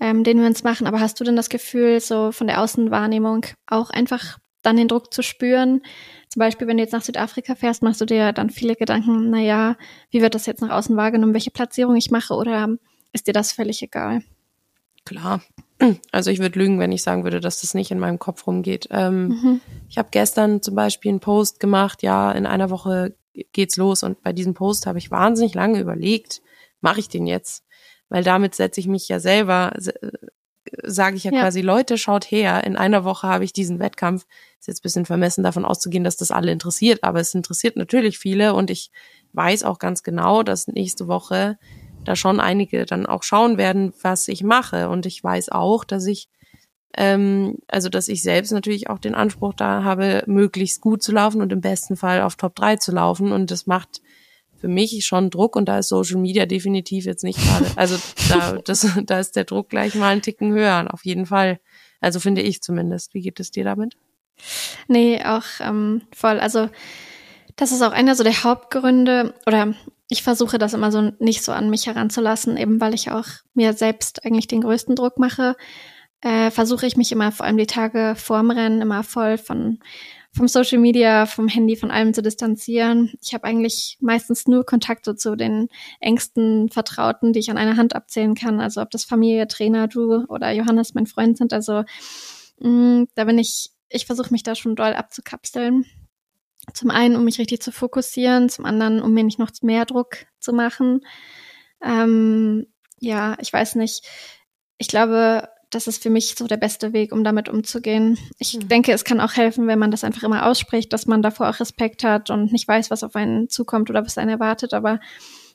Speaker 3: ähm, den wir uns machen, aber hast du denn das Gefühl, so von der Außenwahrnehmung auch einfach dann den Druck zu spüren? Zum Beispiel, wenn du jetzt nach Südafrika fährst, machst du dir dann viele Gedanken, na ja, wie wird das jetzt nach außen wahrgenommen, welche Platzierung ich mache oder ist dir das völlig egal?
Speaker 2: Klar. Also ich würde lügen, wenn ich sagen würde, dass das nicht in meinem Kopf rumgeht. Ähm, mhm. Ich habe gestern zum Beispiel einen Post gemacht, ja, in einer Woche geht's los. Und bei diesem Post habe ich wahnsinnig lange überlegt, mache ich den jetzt? Weil damit setze ich mich ja selber, äh, sage ich ja, ja, quasi, Leute, schaut her, in einer Woche habe ich diesen Wettkampf. Ist jetzt bisschen vermessen davon auszugehen, dass das alle interessiert, aber es interessiert natürlich viele und ich weiß auch ganz genau, dass nächste Woche da schon einige dann auch schauen werden, was ich mache. Und ich weiß auch, dass ich ähm, also, dass ich selbst natürlich auch den Anspruch da habe, möglichst gut zu laufen und im besten Fall auf Top 3 zu laufen. Und das macht für mich schon Druck und da ist Social Media definitiv jetzt nicht gerade. Also da, das, da ist der Druck gleich mal einen Ticken höher, auf jeden Fall. Also finde ich zumindest. Wie geht es dir damit?
Speaker 3: Nee, auch ähm, voll. Also das ist auch einer so der Hauptgründe oder ich versuche das immer so nicht so an mich heranzulassen, eben weil ich auch mir selbst eigentlich den größten Druck mache. Äh, versuche ich mich immer vor allem die Tage vorm Rennen immer voll von vom Social Media, vom Handy, von allem zu distanzieren. Ich habe eigentlich meistens nur Kontakt so zu den engsten Vertrauten, die ich an einer Hand abzählen kann. Also ob das Familie, Trainer, du oder Johannes, mein Freund sind. Also mh, mm, da bin ich, ich versuche mich da schon doll abzukapseln. Zum einen, um mich richtig zu fokussieren, zum anderen, um mir nicht noch mehr Druck zu machen. Ähm, ja, ich weiß nicht. Ich glaube, das ist für mich so der beste Weg, um damit umzugehen. Ich mhm. denke, es kann auch helfen, wenn man das einfach immer ausspricht, dass man davor auch Respekt hat und nicht weiß, was auf einen zukommt oder was einen erwartet. Aber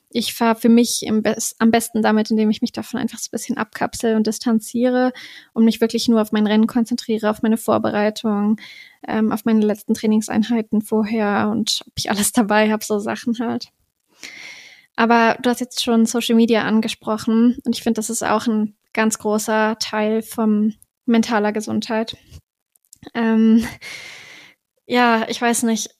Speaker 3: ich fahre für mich Be am besten damit, indem ich mich davon einfach so ein bisschen abkapsel und distanziere und mich wirklich nur auf mein Rennen konzentriere, auf meine Vorbereitung, ähm, auf meine letzten Trainingseinheiten vorher und ob ich alles dabei habe, so Sachen halt. Aber du hast jetzt schon Social Media angesprochen und ich finde, das ist auch ein ganz großer Teil von mentaler Gesundheit. Ähm, ja, ich weiß nicht,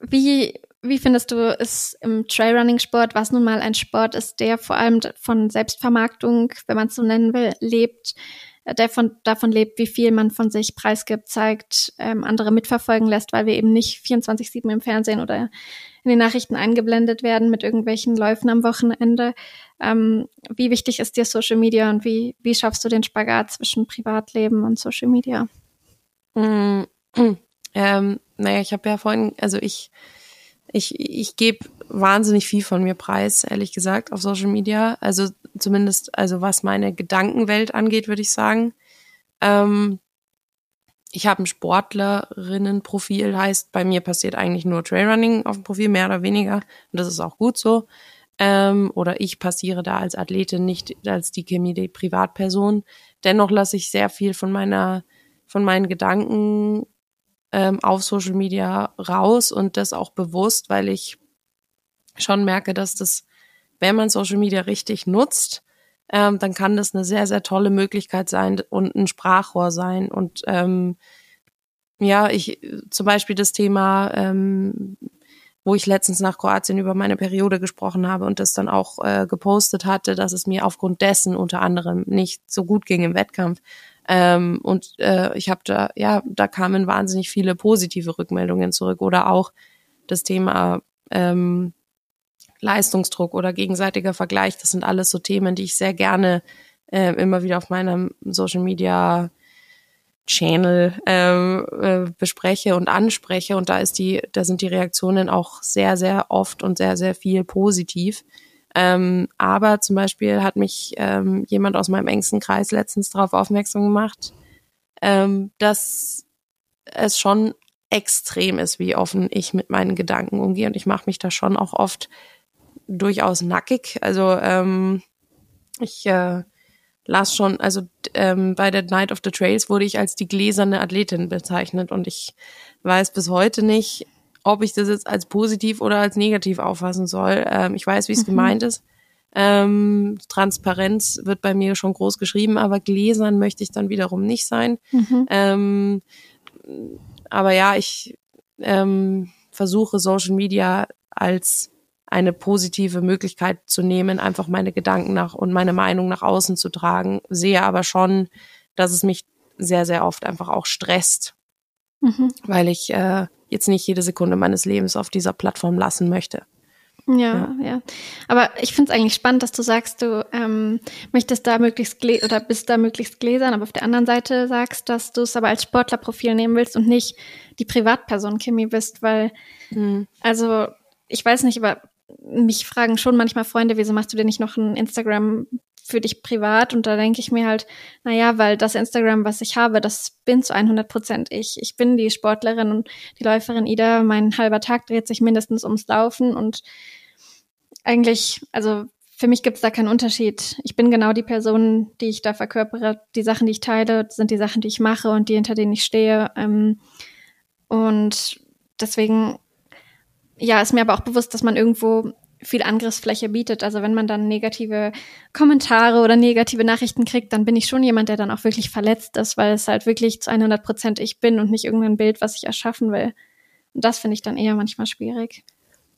Speaker 3: wie, wie findest du es im Trailrunning-Sport, was nun mal ein Sport ist, der vor allem von Selbstvermarktung, wenn man es so nennen will, lebt, der von, davon lebt, wie viel man von sich preisgibt, zeigt, ähm, andere mitverfolgen lässt, weil wir eben nicht 24-7 im Fernsehen oder in den Nachrichten eingeblendet werden mit irgendwelchen Läufen am Wochenende. Ähm, wie wichtig ist dir Social Media und wie, wie schaffst du den Spagat zwischen Privatleben und Social Media?
Speaker 2: Mm, ähm, naja, ich habe ja vorhin, also ich, ich, ich gebe wahnsinnig viel von mir preis, ehrlich gesagt, auf Social Media. Also zumindest, also was meine Gedankenwelt angeht, würde ich sagen. Ähm, ich habe ein Sportlerinnenprofil, heißt, bei mir passiert eigentlich nur Trailrunning auf dem Profil, mehr oder weniger. Und das ist auch gut so. Ähm, oder ich passiere da als Athletin, nicht als die Chemie, die Privatperson. Dennoch lasse ich sehr viel von meiner, von meinen Gedanken ähm, auf Social Media raus und das auch bewusst, weil ich schon merke, dass das, wenn man Social Media richtig nutzt, ähm, dann kann das eine sehr, sehr tolle Möglichkeit sein und ein Sprachrohr sein. Und ähm, ja, ich zum Beispiel das Thema, ähm, wo ich letztens nach Kroatien über meine Periode gesprochen habe und das dann auch äh, gepostet hatte, dass es mir aufgrund dessen unter anderem nicht so gut ging im Wettkampf. Ähm, und äh, ich habe da, ja, da kamen wahnsinnig viele positive Rückmeldungen zurück oder auch das Thema ähm, Leistungsdruck oder gegenseitiger Vergleich, das sind alles so Themen, die ich sehr gerne äh, immer wieder auf meinem Social Media Channel ähm, äh, bespreche und anspreche. Und da ist die, da sind die Reaktionen auch sehr, sehr oft und sehr, sehr viel positiv. Ähm, aber zum Beispiel hat mich ähm, jemand aus meinem engsten Kreis letztens darauf aufmerksam gemacht, ähm, dass es schon extrem ist, wie offen ich mit meinen Gedanken umgehe. Und ich mache mich da schon auch oft durchaus nackig. Also ähm, ich äh, las schon, also ähm, bei der Night of the Trails wurde ich als die gläserne Athletin bezeichnet und ich weiß bis heute nicht, ob ich das jetzt als positiv oder als negativ auffassen soll. Ähm, ich weiß, wie es mhm. gemeint ist. Ähm, Transparenz wird bei mir schon groß geschrieben, aber gläsern möchte ich dann wiederum nicht sein. Mhm. Ähm, aber ja, ich ähm, versuche Social Media als eine positive Möglichkeit zu nehmen, einfach meine Gedanken nach und meine Meinung nach außen zu tragen. Sehe aber schon, dass es mich sehr, sehr oft einfach auch stresst, mhm. weil ich äh, jetzt nicht jede Sekunde meines Lebens auf dieser Plattform lassen möchte.
Speaker 3: Ja, ja, ja. Aber ich finde es eigentlich spannend, dass du sagst, du ähm, möchtest da möglichst oder bist da möglichst gläsern, aber auf der anderen Seite sagst, dass du es aber als Sportlerprofil nehmen willst und nicht die Privatperson Kimi bist, weil mhm. also ich weiß nicht, aber mich fragen schon manchmal Freunde, wieso machst du denn nicht noch ein Instagram für dich privat? Und da denke ich mir halt, na ja, weil das Instagram, was ich habe, das bin zu 100 Prozent ich. Ich bin die Sportlerin und die Läuferin Ida. Mein halber Tag dreht sich mindestens ums Laufen und eigentlich, also für mich gibt es da keinen Unterschied. Ich bin genau die Person, die ich da verkörpere. Die Sachen, die ich teile, sind die Sachen, die ich mache und die, hinter denen ich stehe. Ähm, und deswegen ja, ist mir aber auch bewusst, dass man irgendwo viel Angriffsfläche bietet. Also wenn man dann negative Kommentare oder negative Nachrichten kriegt, dann bin ich schon jemand, der dann auch wirklich verletzt ist, weil es halt wirklich zu 100 Prozent ich bin und nicht irgendein Bild, was ich erschaffen will. Und das finde ich dann eher manchmal schwierig.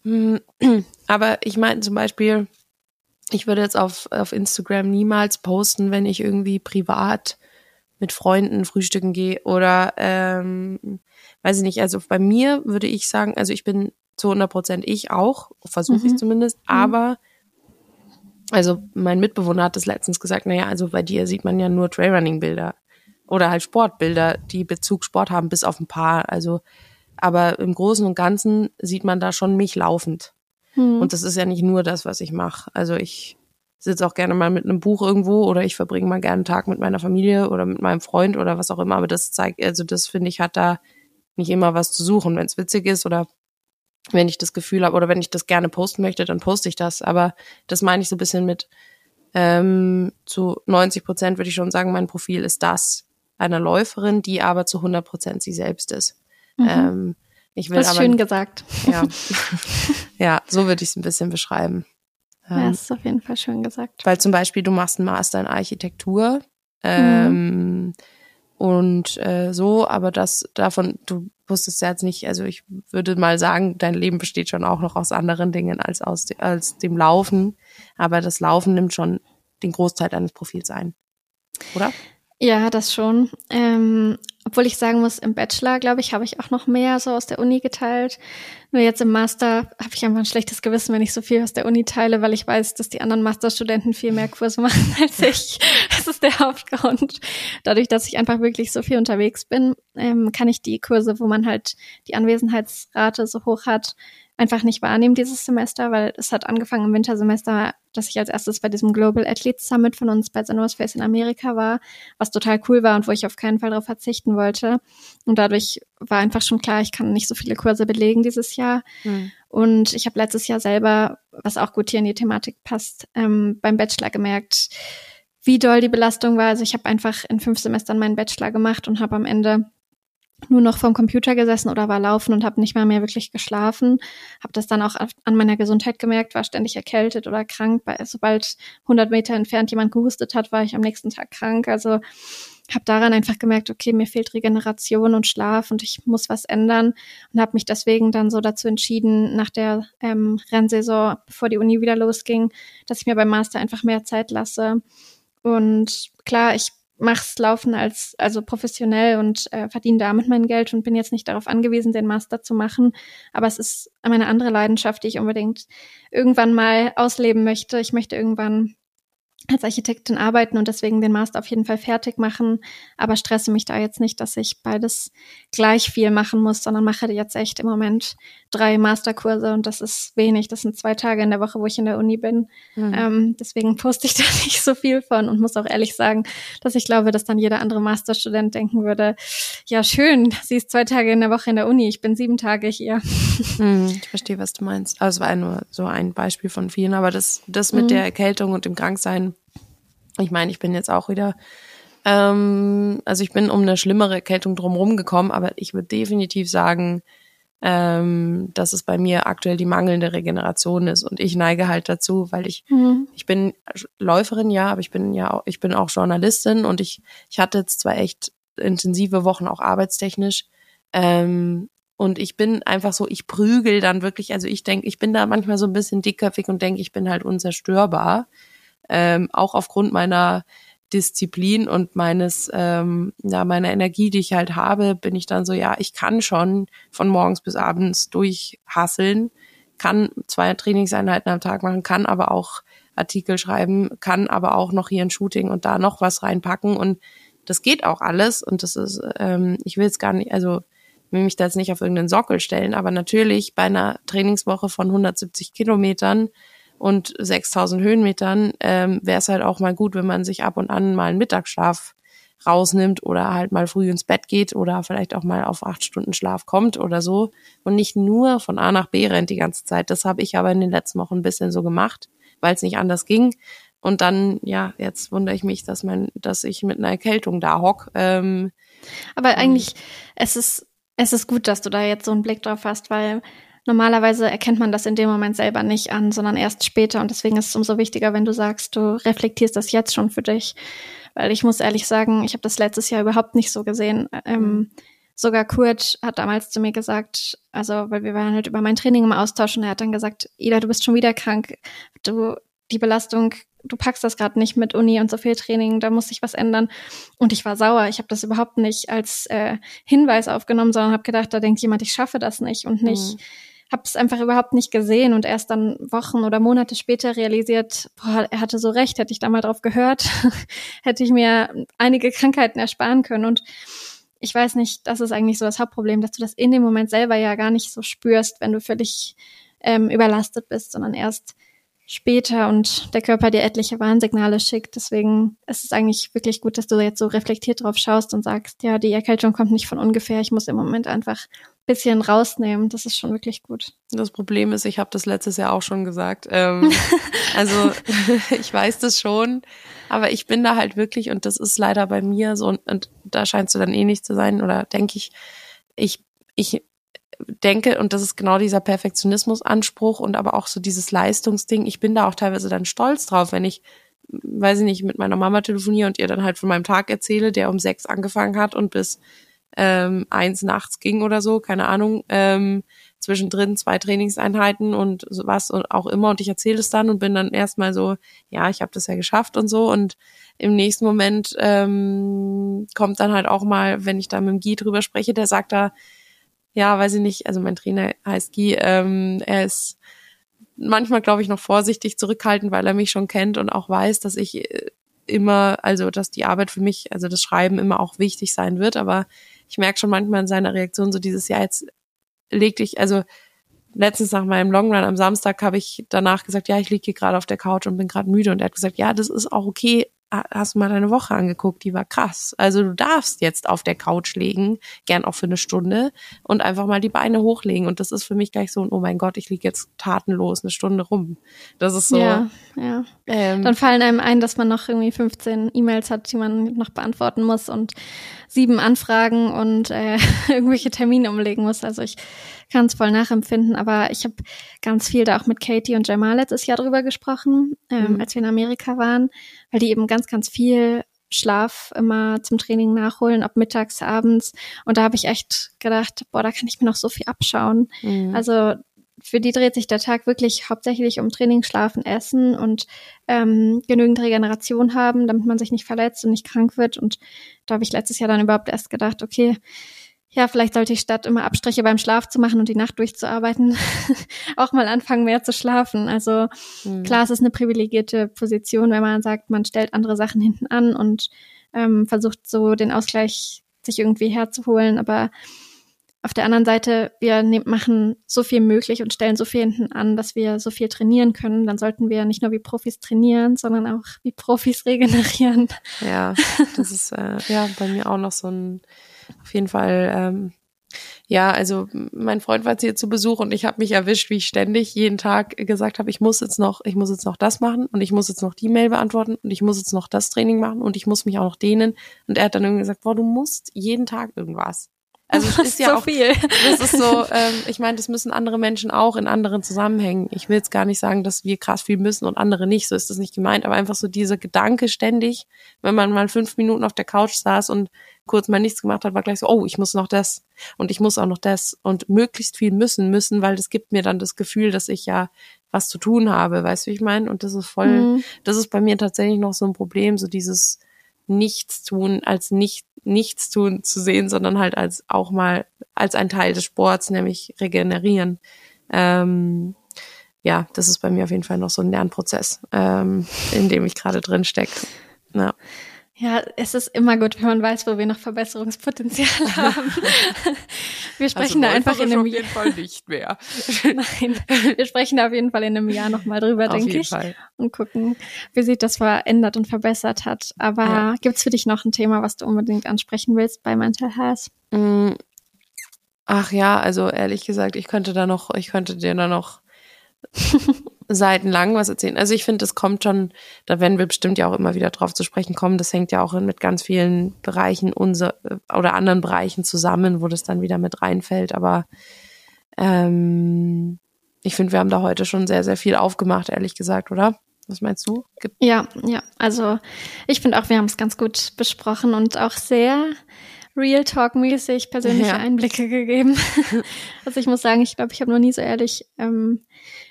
Speaker 2: Hm, aber ich meine zum Beispiel, ich würde jetzt auf, auf Instagram niemals posten, wenn ich irgendwie privat mit Freunden frühstücken gehe oder ähm, weiß ich nicht, also bei mir würde ich sagen, also ich bin zu 100 Prozent ich auch, versuche ich mhm. zumindest, mhm. aber also mein Mitbewohner hat das letztens gesagt, naja, also bei dir sieht man ja nur Trailrunning-Bilder oder halt Sportbilder, die Bezug Sport haben, bis auf ein paar, also aber im Großen und Ganzen sieht man da schon mich laufend. Mhm. Und das ist ja nicht nur das, was ich mache. Also ich sitze auch gerne mal mit einem Buch irgendwo oder ich verbringe mal gerne einen Tag mit meiner Familie oder mit meinem Freund oder was auch immer. Aber das zeigt, also das finde ich, hat da nicht immer was zu suchen. Wenn es witzig ist oder wenn ich das Gefühl habe oder wenn ich das gerne posten möchte, dann poste ich das. Aber das meine ich so ein bisschen mit ähm, zu 90 Prozent würde ich schon sagen, mein Profil ist das einer Läuferin, die aber zu 100 Prozent sie selbst ist. Mhm. Ähm, ich will
Speaker 3: das
Speaker 2: ist
Speaker 3: aber, schön gesagt.
Speaker 2: Ja, ja so würde ich es ein bisschen beschreiben.
Speaker 3: Ähm, ja, ist auf jeden Fall schön gesagt.
Speaker 2: Weil zum Beispiel du machst einen Master in Architektur ähm, mhm. und äh, so, aber das davon, du wusstest ja jetzt nicht, also ich würde mal sagen, dein Leben besteht schon auch noch aus anderen Dingen als aus als dem Laufen, aber das Laufen nimmt schon den Großteil deines Profils ein, oder?
Speaker 3: Ja, das schon. Ähm, obwohl ich sagen muss, im Bachelor, glaube ich, habe ich auch noch mehr so aus der Uni geteilt. Nur jetzt im Master habe ich einfach ein schlechtes Gewissen, wenn ich so viel aus der Uni teile, weil ich weiß, dass die anderen Masterstudenten viel mehr Kurse machen als ich. Das ist der Hauptgrund. Dadurch, dass ich einfach wirklich so viel unterwegs bin, ähm, kann ich die Kurse, wo man halt die Anwesenheitsrate so hoch hat, einfach nicht wahrnehmen dieses Semester, weil es hat angefangen im Wintersemester, dass ich als erstes bei diesem Global Athletes Summit von uns bei St. Face in Amerika war, was total cool war und wo ich auf keinen Fall darauf verzichten wollte. Und dadurch war einfach schon klar, ich kann nicht so viele Kurse belegen dieses Jahr. Mhm. Und ich habe letztes Jahr selber, was auch gut hier in die Thematik passt, ähm, beim Bachelor gemerkt, wie doll die Belastung war. Also ich habe einfach in fünf Semestern meinen Bachelor gemacht und habe am Ende nur noch vom Computer gesessen oder war laufen und habe nicht mal mehr wirklich geschlafen. Habe das dann auch an meiner Gesundheit gemerkt, war ständig erkältet oder krank. Sobald 100 Meter entfernt jemand gehustet hat, war ich am nächsten Tag krank. Also habe daran einfach gemerkt, okay, mir fehlt Regeneration und Schlaf und ich muss was ändern und habe mich deswegen dann so dazu entschieden, nach der ähm, Rennsaison, bevor die Uni wieder losging, dass ich mir beim Master einfach mehr Zeit lasse. Und klar, ich mach's laufen als also professionell und äh, verdiene damit mein Geld und bin jetzt nicht darauf angewiesen, den Master zu machen. Aber es ist meine andere Leidenschaft, die ich unbedingt irgendwann mal ausleben möchte. Ich möchte irgendwann als Architektin arbeiten und deswegen den Master auf jeden Fall fertig machen, aber stresse mich da jetzt nicht, dass ich beides gleich viel machen muss, sondern mache jetzt echt im Moment drei Masterkurse und das ist wenig. Das sind zwei Tage in der Woche, wo ich in der Uni bin. Mhm. Ähm, deswegen poste ich da nicht so viel von und muss auch ehrlich sagen, dass ich glaube, dass dann jeder andere Masterstudent denken würde, ja schön, sie ist zwei Tage in der Woche in der Uni, ich bin sieben Tage hier.
Speaker 2: Mhm, ich verstehe, was du meinst. Also es war nur so ein Beispiel von vielen, aber das, das mit mhm. der Erkältung und dem Kranksein ich meine, ich bin jetzt auch wieder, ähm, also ich bin um eine schlimmere Erkältung drumherum gekommen, aber ich würde definitiv sagen, ähm, dass es bei mir aktuell die mangelnde Regeneration ist und ich neige halt dazu, weil ich mhm. ich bin Läuferin ja, aber ich bin ja auch, ich bin auch Journalistin und ich ich hatte jetzt zwar echt intensive Wochen auch arbeitstechnisch ähm, und ich bin einfach so, ich prügel dann wirklich, also ich denke, ich bin da manchmal so ein bisschen dickköpfig und denke, ich bin halt unzerstörbar ähm, auch aufgrund meiner Disziplin und meines, ähm, ja, meiner Energie, die ich halt habe, bin ich dann so, ja, ich kann schon von morgens bis abends durchhasseln, kann zwei Trainingseinheiten am Tag machen, kann aber auch Artikel schreiben, kann aber auch noch hier ein Shooting und da noch was reinpacken und das geht auch alles und das ist, ähm, ich will es gar nicht, also will mich da jetzt nicht auf irgendeinen Sockel stellen, aber natürlich bei einer Trainingswoche von 170 Kilometern und 6000 Höhenmetern ähm, wäre es halt auch mal gut, wenn man sich ab und an mal einen Mittagsschlaf rausnimmt oder halt mal früh ins Bett geht oder vielleicht auch mal auf acht Stunden Schlaf kommt oder so und nicht nur von A nach B rennt die ganze Zeit. Das habe ich aber in den letzten Wochen ein bisschen so gemacht, weil es nicht anders ging. Und dann, ja, jetzt wundere ich mich, dass man, dass ich mit einer Erkältung da hock. Ähm,
Speaker 3: aber eigentlich, es ist, es ist gut, dass du da jetzt so einen Blick drauf hast, weil normalerweise erkennt man das in dem Moment selber nicht an, sondern erst später. Und deswegen ist es umso wichtiger, wenn du sagst, du reflektierst das jetzt schon für dich. Weil ich muss ehrlich sagen, ich habe das letztes Jahr überhaupt nicht so gesehen. Ähm, mhm. sogar Kurt hat damals zu mir gesagt, also weil wir waren halt über mein Training im Austausch und er hat dann gesagt, Ida, du bist schon wieder krank. Du, die Belastung du packst das gerade nicht mit Uni und so viel Training, da muss sich was ändern. Und ich war sauer. Ich habe das überhaupt nicht als äh, Hinweis aufgenommen, sondern habe gedacht, da denkt jemand, ich schaffe das nicht und nicht. Mhm. Habe es einfach überhaupt nicht gesehen und erst dann Wochen oder Monate später realisiert, boah, er hatte so recht, hätte ich da mal drauf gehört, hätte ich mir einige Krankheiten ersparen können. Und ich weiß nicht, das ist eigentlich so das Hauptproblem, dass du das in dem Moment selber ja gar nicht so spürst, wenn du völlig ähm, überlastet bist, sondern erst später und der Körper dir etliche Warnsignale schickt. Deswegen ist es eigentlich wirklich gut, dass du jetzt so reflektiert drauf schaust und sagst, ja, die Erkältung kommt nicht von ungefähr. Ich muss im Moment einfach ein bisschen rausnehmen. Das ist schon wirklich gut.
Speaker 2: Das Problem ist, ich habe das letztes Jahr auch schon gesagt. Ähm, also ich weiß das schon, aber ich bin da halt wirklich, und das ist leider bei mir so, und, und da scheinst du dann eh nicht zu sein, oder denke ich, ich, ich denke, und das ist genau dieser Perfektionismusanspruch und aber auch so dieses Leistungsding, ich bin da auch teilweise dann stolz drauf, wenn ich, weiß ich nicht, mit meiner Mama telefoniere und ihr dann halt von meinem Tag erzähle, der um sechs angefangen hat und bis ähm, eins nachts ging oder so, keine Ahnung, ähm, zwischendrin zwei Trainingseinheiten und was und auch immer und ich erzähle es dann und bin dann erstmal so, ja, ich habe das ja geschafft und so und im nächsten Moment ähm, kommt dann halt auch mal, wenn ich da mit dem Guy drüber spreche, der sagt da, ja, weiß ich nicht, also mein Trainer heißt Guy, ähm, er ist manchmal, glaube ich, noch vorsichtig zurückhaltend, weil er mich schon kennt und auch weiß, dass ich äh, immer, also dass die Arbeit für mich, also das Schreiben immer auch wichtig sein wird, aber ich merke schon manchmal in seiner Reaktion so dieses Jahr jetzt leg dich, also letztens nach meinem Longrun am Samstag habe ich danach gesagt, ja, ich liege hier gerade auf der Couch und bin gerade müde. Und er hat gesagt, ja, das ist auch okay, hast du mal deine Woche angeguckt, die war krass. Also du darfst jetzt auf der Couch legen, gern auch für eine Stunde und einfach mal die Beine hochlegen. Und das ist für mich gleich so ein, oh mein Gott, ich liege jetzt tatenlos eine Stunde rum. Das ist so.
Speaker 3: Ja, ja. Ähm, Dann fallen einem ein, dass man noch irgendwie 15 E-Mails hat, die man noch beantworten muss und sieben Anfragen und äh, irgendwelche Termine umlegen muss. Also ich kann es voll nachempfinden, aber ich habe ganz viel da auch mit Katie und Jamal letztes Jahr drüber gesprochen, ähm, mhm. als wir in Amerika waren, weil die eben ganz, ganz viel Schlaf immer zum Training nachholen, ab mittags, abends. Und da habe ich echt gedacht, boah, da kann ich mir noch so viel abschauen. Mhm. Also für die dreht sich der Tag wirklich hauptsächlich um Training, Schlafen, Essen und ähm, genügend Regeneration haben, damit man sich nicht verletzt und nicht krank wird. Und da habe ich letztes Jahr dann überhaupt erst gedacht, okay, ja, vielleicht sollte ich statt immer Abstriche beim Schlaf zu machen und die Nacht durchzuarbeiten, auch mal anfangen, mehr zu schlafen. Also mhm. klar, es ist eine privilegierte Position, wenn man sagt, man stellt andere Sachen hinten an und ähm, versucht so den Ausgleich sich irgendwie herzuholen. Aber auf der anderen Seite, wir ne machen so viel möglich und stellen so viel hinten an, dass wir so viel trainieren können. Dann sollten wir nicht nur wie Profis trainieren, sondern auch wie Profis regenerieren.
Speaker 2: Ja, das ist äh, ja bei mir auch noch so ein auf jeden Fall, ähm, ja, also mein Freund war jetzt hier zu Besuch und ich habe mich erwischt, wie ich ständig jeden Tag gesagt habe, ich muss jetzt noch, ich muss jetzt noch das machen und ich muss jetzt noch die Mail beantworten und ich muss jetzt noch das Training machen und ich muss mich auch noch dehnen. Und er hat dann irgendwie gesagt, boah, du musst jeden Tag irgendwas. Also es ist ja so auch viel. Das ist so, ähm, ich meine, das müssen andere Menschen auch in anderen Zusammenhängen. Ich will jetzt gar nicht sagen, dass wir krass viel müssen und andere nicht. So ist das nicht gemeint. Aber einfach so dieser Gedanke ständig, wenn man mal fünf Minuten auf der Couch saß und kurz mal nichts gemacht hat, war gleich so, oh, ich muss noch das und ich muss auch noch das und möglichst viel müssen müssen, weil das gibt mir dann das Gefühl, dass ich ja was zu tun habe, weißt du, wie ich meine? Und das ist voll, mhm. das ist bei mir tatsächlich noch so ein Problem, so dieses Nichtstun als nicht Nichtstun zu sehen, sondern halt als auch mal als ein Teil des Sports, nämlich regenerieren. Ähm, ja, das ist bei mir auf jeden Fall noch so ein Lernprozess, ähm, in dem ich gerade drin stecke. Ja.
Speaker 3: Ja, es ist immer gut, wenn man weiß, wo wir noch Verbesserungspotenzial haben. Wir sprechen also da einfach in einem Jahr.
Speaker 2: Auf jeden Fall nicht mehr.
Speaker 3: Nein, wir sprechen da auf jeden Fall in einem Jahr nochmal drüber, denke ich. Fall. Und gucken, wie sich das verändert und verbessert hat. Aber ja. gibt's für dich noch ein Thema, was du unbedingt ansprechen willst bei Mental Health? Mm.
Speaker 2: Ach ja, also ehrlich gesagt, ich könnte da noch, ich könnte dir da noch seitenlang was erzählen. Also ich finde, das kommt schon, da werden wir bestimmt ja auch immer wieder drauf zu sprechen kommen. Das hängt ja auch mit ganz vielen Bereichen unser oder anderen Bereichen zusammen, wo das dann wieder mit reinfällt. Aber Ähm, ich finde, wir haben da heute schon sehr, sehr viel aufgemacht, ehrlich gesagt, oder? Was meinst du?
Speaker 3: Gibt ja, ja. Also ich finde auch, wir haben es ganz gut besprochen und auch sehr Real Talk-mäßig persönliche ja. Einblicke gegeben. also ich muss sagen, ich glaube, ich habe noch nie so ehrlich ähm,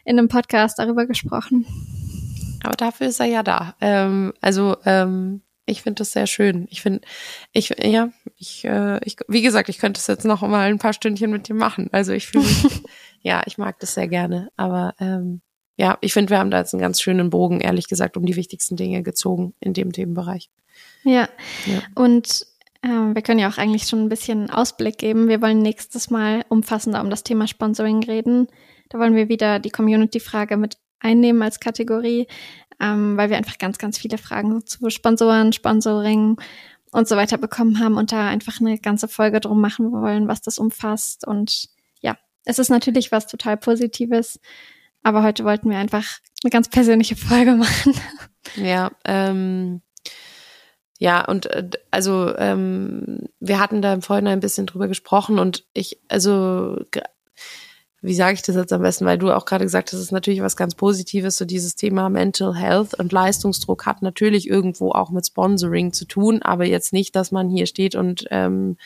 Speaker 3: in einem Podcast darüber gesprochen.
Speaker 2: Aber dafür ist er ja da. Ähm, also ähm, ich finde das sehr schön. Ich finde, ich ja, ich, äh, ich, wie gesagt, ich könnte es jetzt noch mal ein paar Stündchen mit dir machen. Also ich fühle mich, ja, ich mag das sehr gerne. Aber ähm, ja, ich finde, wir haben da jetzt einen ganz schönen Bogen, ehrlich gesagt, um die wichtigsten Dinge gezogen in dem Themenbereich.
Speaker 3: Ja. ja. Und wir können ja auch eigentlich schon ein bisschen Ausblick geben. Wir wollen nächstes Mal umfassender um das Thema Sponsoring reden. Da wollen wir wieder die Community-Frage mit einnehmen als Kategorie, ähm, weil wir einfach ganz, ganz viele Fragen zu Sponsoren, Sponsoring und so weiter bekommen haben und da einfach eine ganze Folge drum machen wollen, was das umfasst. Und ja, es ist natürlich was total Positives, aber heute wollten wir einfach eine ganz persönliche Folge machen.
Speaker 2: Ja, ähm, ja, und äh, also ähm, wir hatten da im Vorhinein ein bisschen drüber gesprochen und ich, also wie sage ich das jetzt am besten, weil du auch gerade gesagt hast, das ist natürlich was ganz Positives, so dieses Thema Mental Health und Leistungsdruck hat natürlich irgendwo auch mit Sponsoring zu tun, aber jetzt nicht, dass man hier steht und ähm,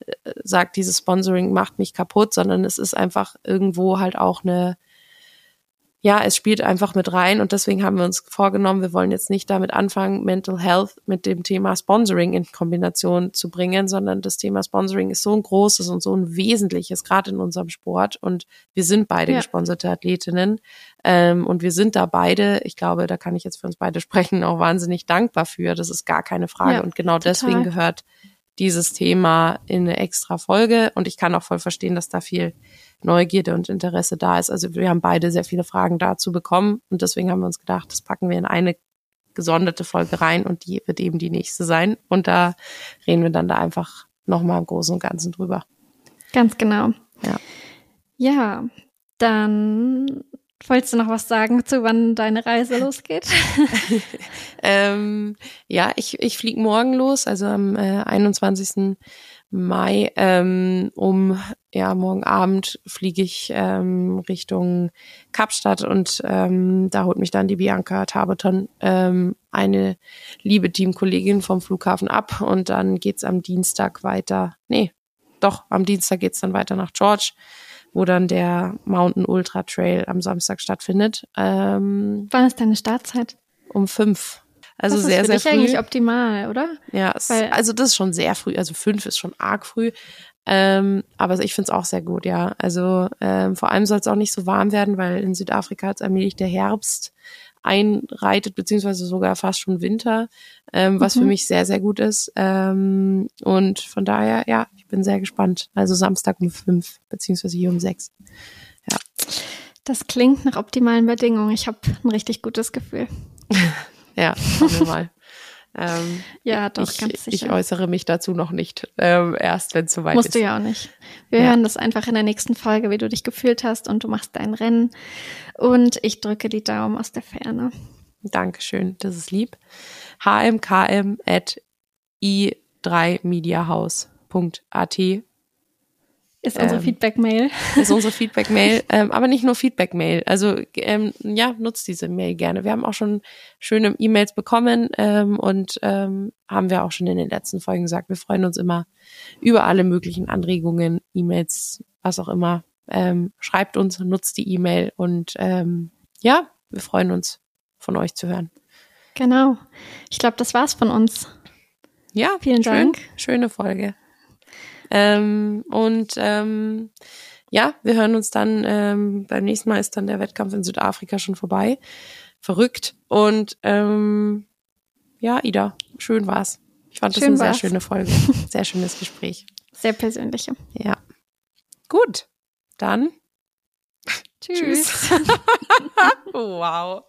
Speaker 2: äh, sagt, dieses Sponsoring macht mich kaputt, sondern es ist einfach irgendwo halt auch eine ja, es spielt einfach mit rein und deswegen haben wir uns vorgenommen, wir wollen jetzt nicht damit anfangen, Mental Health mit dem Thema Sponsoring in Kombination zu bringen, sondern das Thema Sponsoring ist so ein großes und so ein wesentliches, gerade in unserem Sport. Und wir sind beide ja. gesponserte Athletinnen ähm, und wir sind da beide, ich glaube, da kann ich jetzt für uns beide sprechen, auch wahnsinnig dankbar für, das ist gar keine Frage. Ja, und genau total. deswegen gehört dieses Thema in eine extra Folge. Und ich kann auch voll verstehen, dass da viel Neugierde und Interesse da ist. Also wir haben beide sehr viele Fragen dazu bekommen und deswegen haben wir uns gedacht, das packen wir in eine gesonderte Folge rein und die wird eben die nächste sein. Und da reden wir dann da einfach nochmal im Großen und Ganzen drüber.
Speaker 3: Ganz genau.
Speaker 2: Ja.
Speaker 3: Ja, dann Wolltest du noch was sagen zu wann deine Reise losgeht?
Speaker 2: ähm, ja, ich, ich fliege morgen los, also am äh, 21. Mai. Ähm, um ja morgen Abend fliege ich ähm, Richtung Kapstadt und ähm, da holt mich dann die Bianca Tabeton, ähm, eine liebe Teamkollegin vom Flughafen ab und dann geht's am Dienstag weiter. Nee, doch, am Dienstag geht's dann weiter nach George wo dann der Mountain Ultra Trail am Samstag stattfindet. Ähm,
Speaker 3: Wann ist deine Startzeit?
Speaker 2: Um fünf. Also
Speaker 3: das
Speaker 2: sehr,
Speaker 3: ist
Speaker 2: sehr früh.
Speaker 3: eigentlich optimal, oder?
Speaker 2: Ja, es, also das ist schon sehr früh. Also fünf ist schon arg früh. Ähm, aber ich finde es auch sehr gut, ja. Also ähm, vor allem soll es auch nicht so warm werden, weil in Südafrika hat allmählich der Herbst einreitet, beziehungsweise sogar fast schon Winter, ähm, was mhm. für mich sehr, sehr gut ist. Ähm, und von daher, ja, ich bin sehr gespannt. Also Samstag um fünf, beziehungsweise hier um sechs. Ja.
Speaker 3: Das klingt nach optimalen Bedingungen. Ich habe ein richtig gutes Gefühl.
Speaker 2: ja, schauen wir mal. Ähm,
Speaker 3: ja, doch,
Speaker 2: ich,
Speaker 3: ganz sicher.
Speaker 2: Ich äußere mich dazu noch nicht, ähm, erst wenn es soweit
Speaker 3: Musst
Speaker 2: ist.
Speaker 3: Musst du ja auch nicht. Wir ja. hören das einfach in der nächsten Folge, wie du dich gefühlt hast und du machst dein Rennen. Und ich drücke die Daumen aus der Ferne.
Speaker 2: Dankeschön, das ist lieb. hmkm at i3mediahouse.at
Speaker 3: ist unsere ähm, Feedback-Mail.
Speaker 2: Ist unsere Feedback-Mail. ähm, aber nicht nur Feedback-Mail. Also ähm, ja, nutzt diese Mail gerne. Wir haben auch schon schöne E-Mails bekommen ähm, und ähm, haben wir auch schon in den letzten Folgen gesagt, wir freuen uns immer über alle möglichen Anregungen, E-Mails, was auch immer. Ähm, schreibt uns, nutzt die E-Mail und ähm, ja, wir freuen uns, von euch zu hören.
Speaker 3: Genau. Ich glaube, das war's von uns.
Speaker 2: Ja,
Speaker 3: vielen
Speaker 2: schön,
Speaker 3: Dank.
Speaker 2: Schöne Folge. Ähm, und ähm, ja, wir hören uns dann, ähm, beim nächsten Mal ist dann der Wettkampf in Südafrika schon vorbei. Verrückt. Und ähm, ja, Ida, schön war's. Ich fand schön das eine war's. sehr schöne Folge. Sehr schönes Gespräch.
Speaker 3: Sehr persönliche.
Speaker 2: Ja. Gut. Dann.
Speaker 3: Tschüss.
Speaker 2: wow.